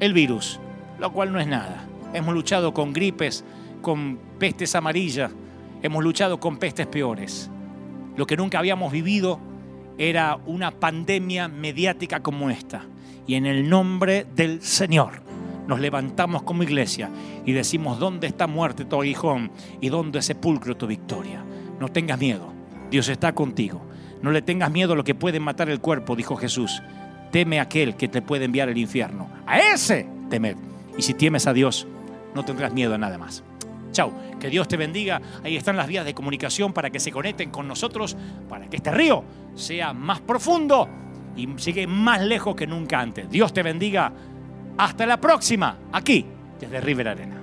el virus, lo cual no es nada. Hemos luchado con gripes, con pestes amarillas, hemos luchado con pestes peores. Lo que nunca habíamos vivido era una pandemia mediática como esta. Y en el nombre del Señor nos levantamos como iglesia y decimos, ¿dónde está muerte tu aguijón y dónde sepulcro tu victoria? No tengas miedo, Dios está contigo. No le tengas miedo a lo que puede matar el cuerpo, dijo Jesús. Teme a aquel que te puede enviar al infierno. A ese temed. Y si temes a Dios, no tendrás miedo a nada más. Chao, que Dios te bendiga. Ahí están las vías de comunicación para que se conecten con nosotros, para que este río sea más profundo y llegue más lejos que nunca antes. Dios te bendiga. Hasta la próxima, aquí, desde River Arena.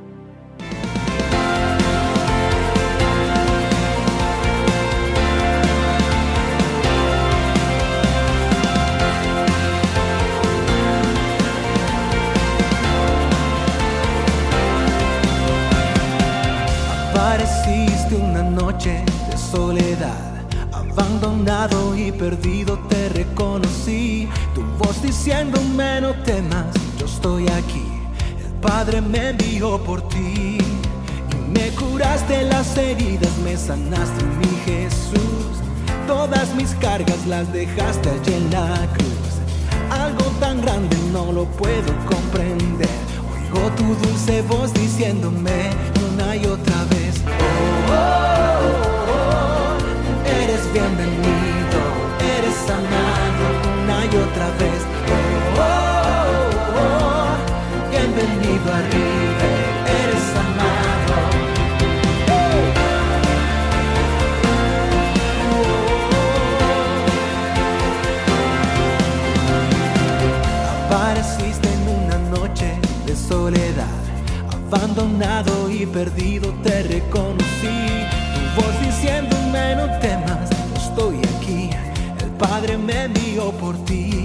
Apareciste una noche de soledad, abandonado y perdido te reconocí, tu voz diciéndome no temas estoy aquí. El Padre me envió por ti y curaste las heridas, me sanaste, mi Jesús. Todas mis cargas las dejaste allí en la cruz. Algo tan grande no lo puedo comprender. Oigo tu dulce voz diciéndome una y otra vez. Oh, oh, oh, eres bienvenido, eres amado una y otra vez. Arriba, eres amado. Apareciste en una noche de soledad, abandonado y perdido te reconocí. Tu voz diciéndome no temas, estoy aquí. El Padre me envió por ti.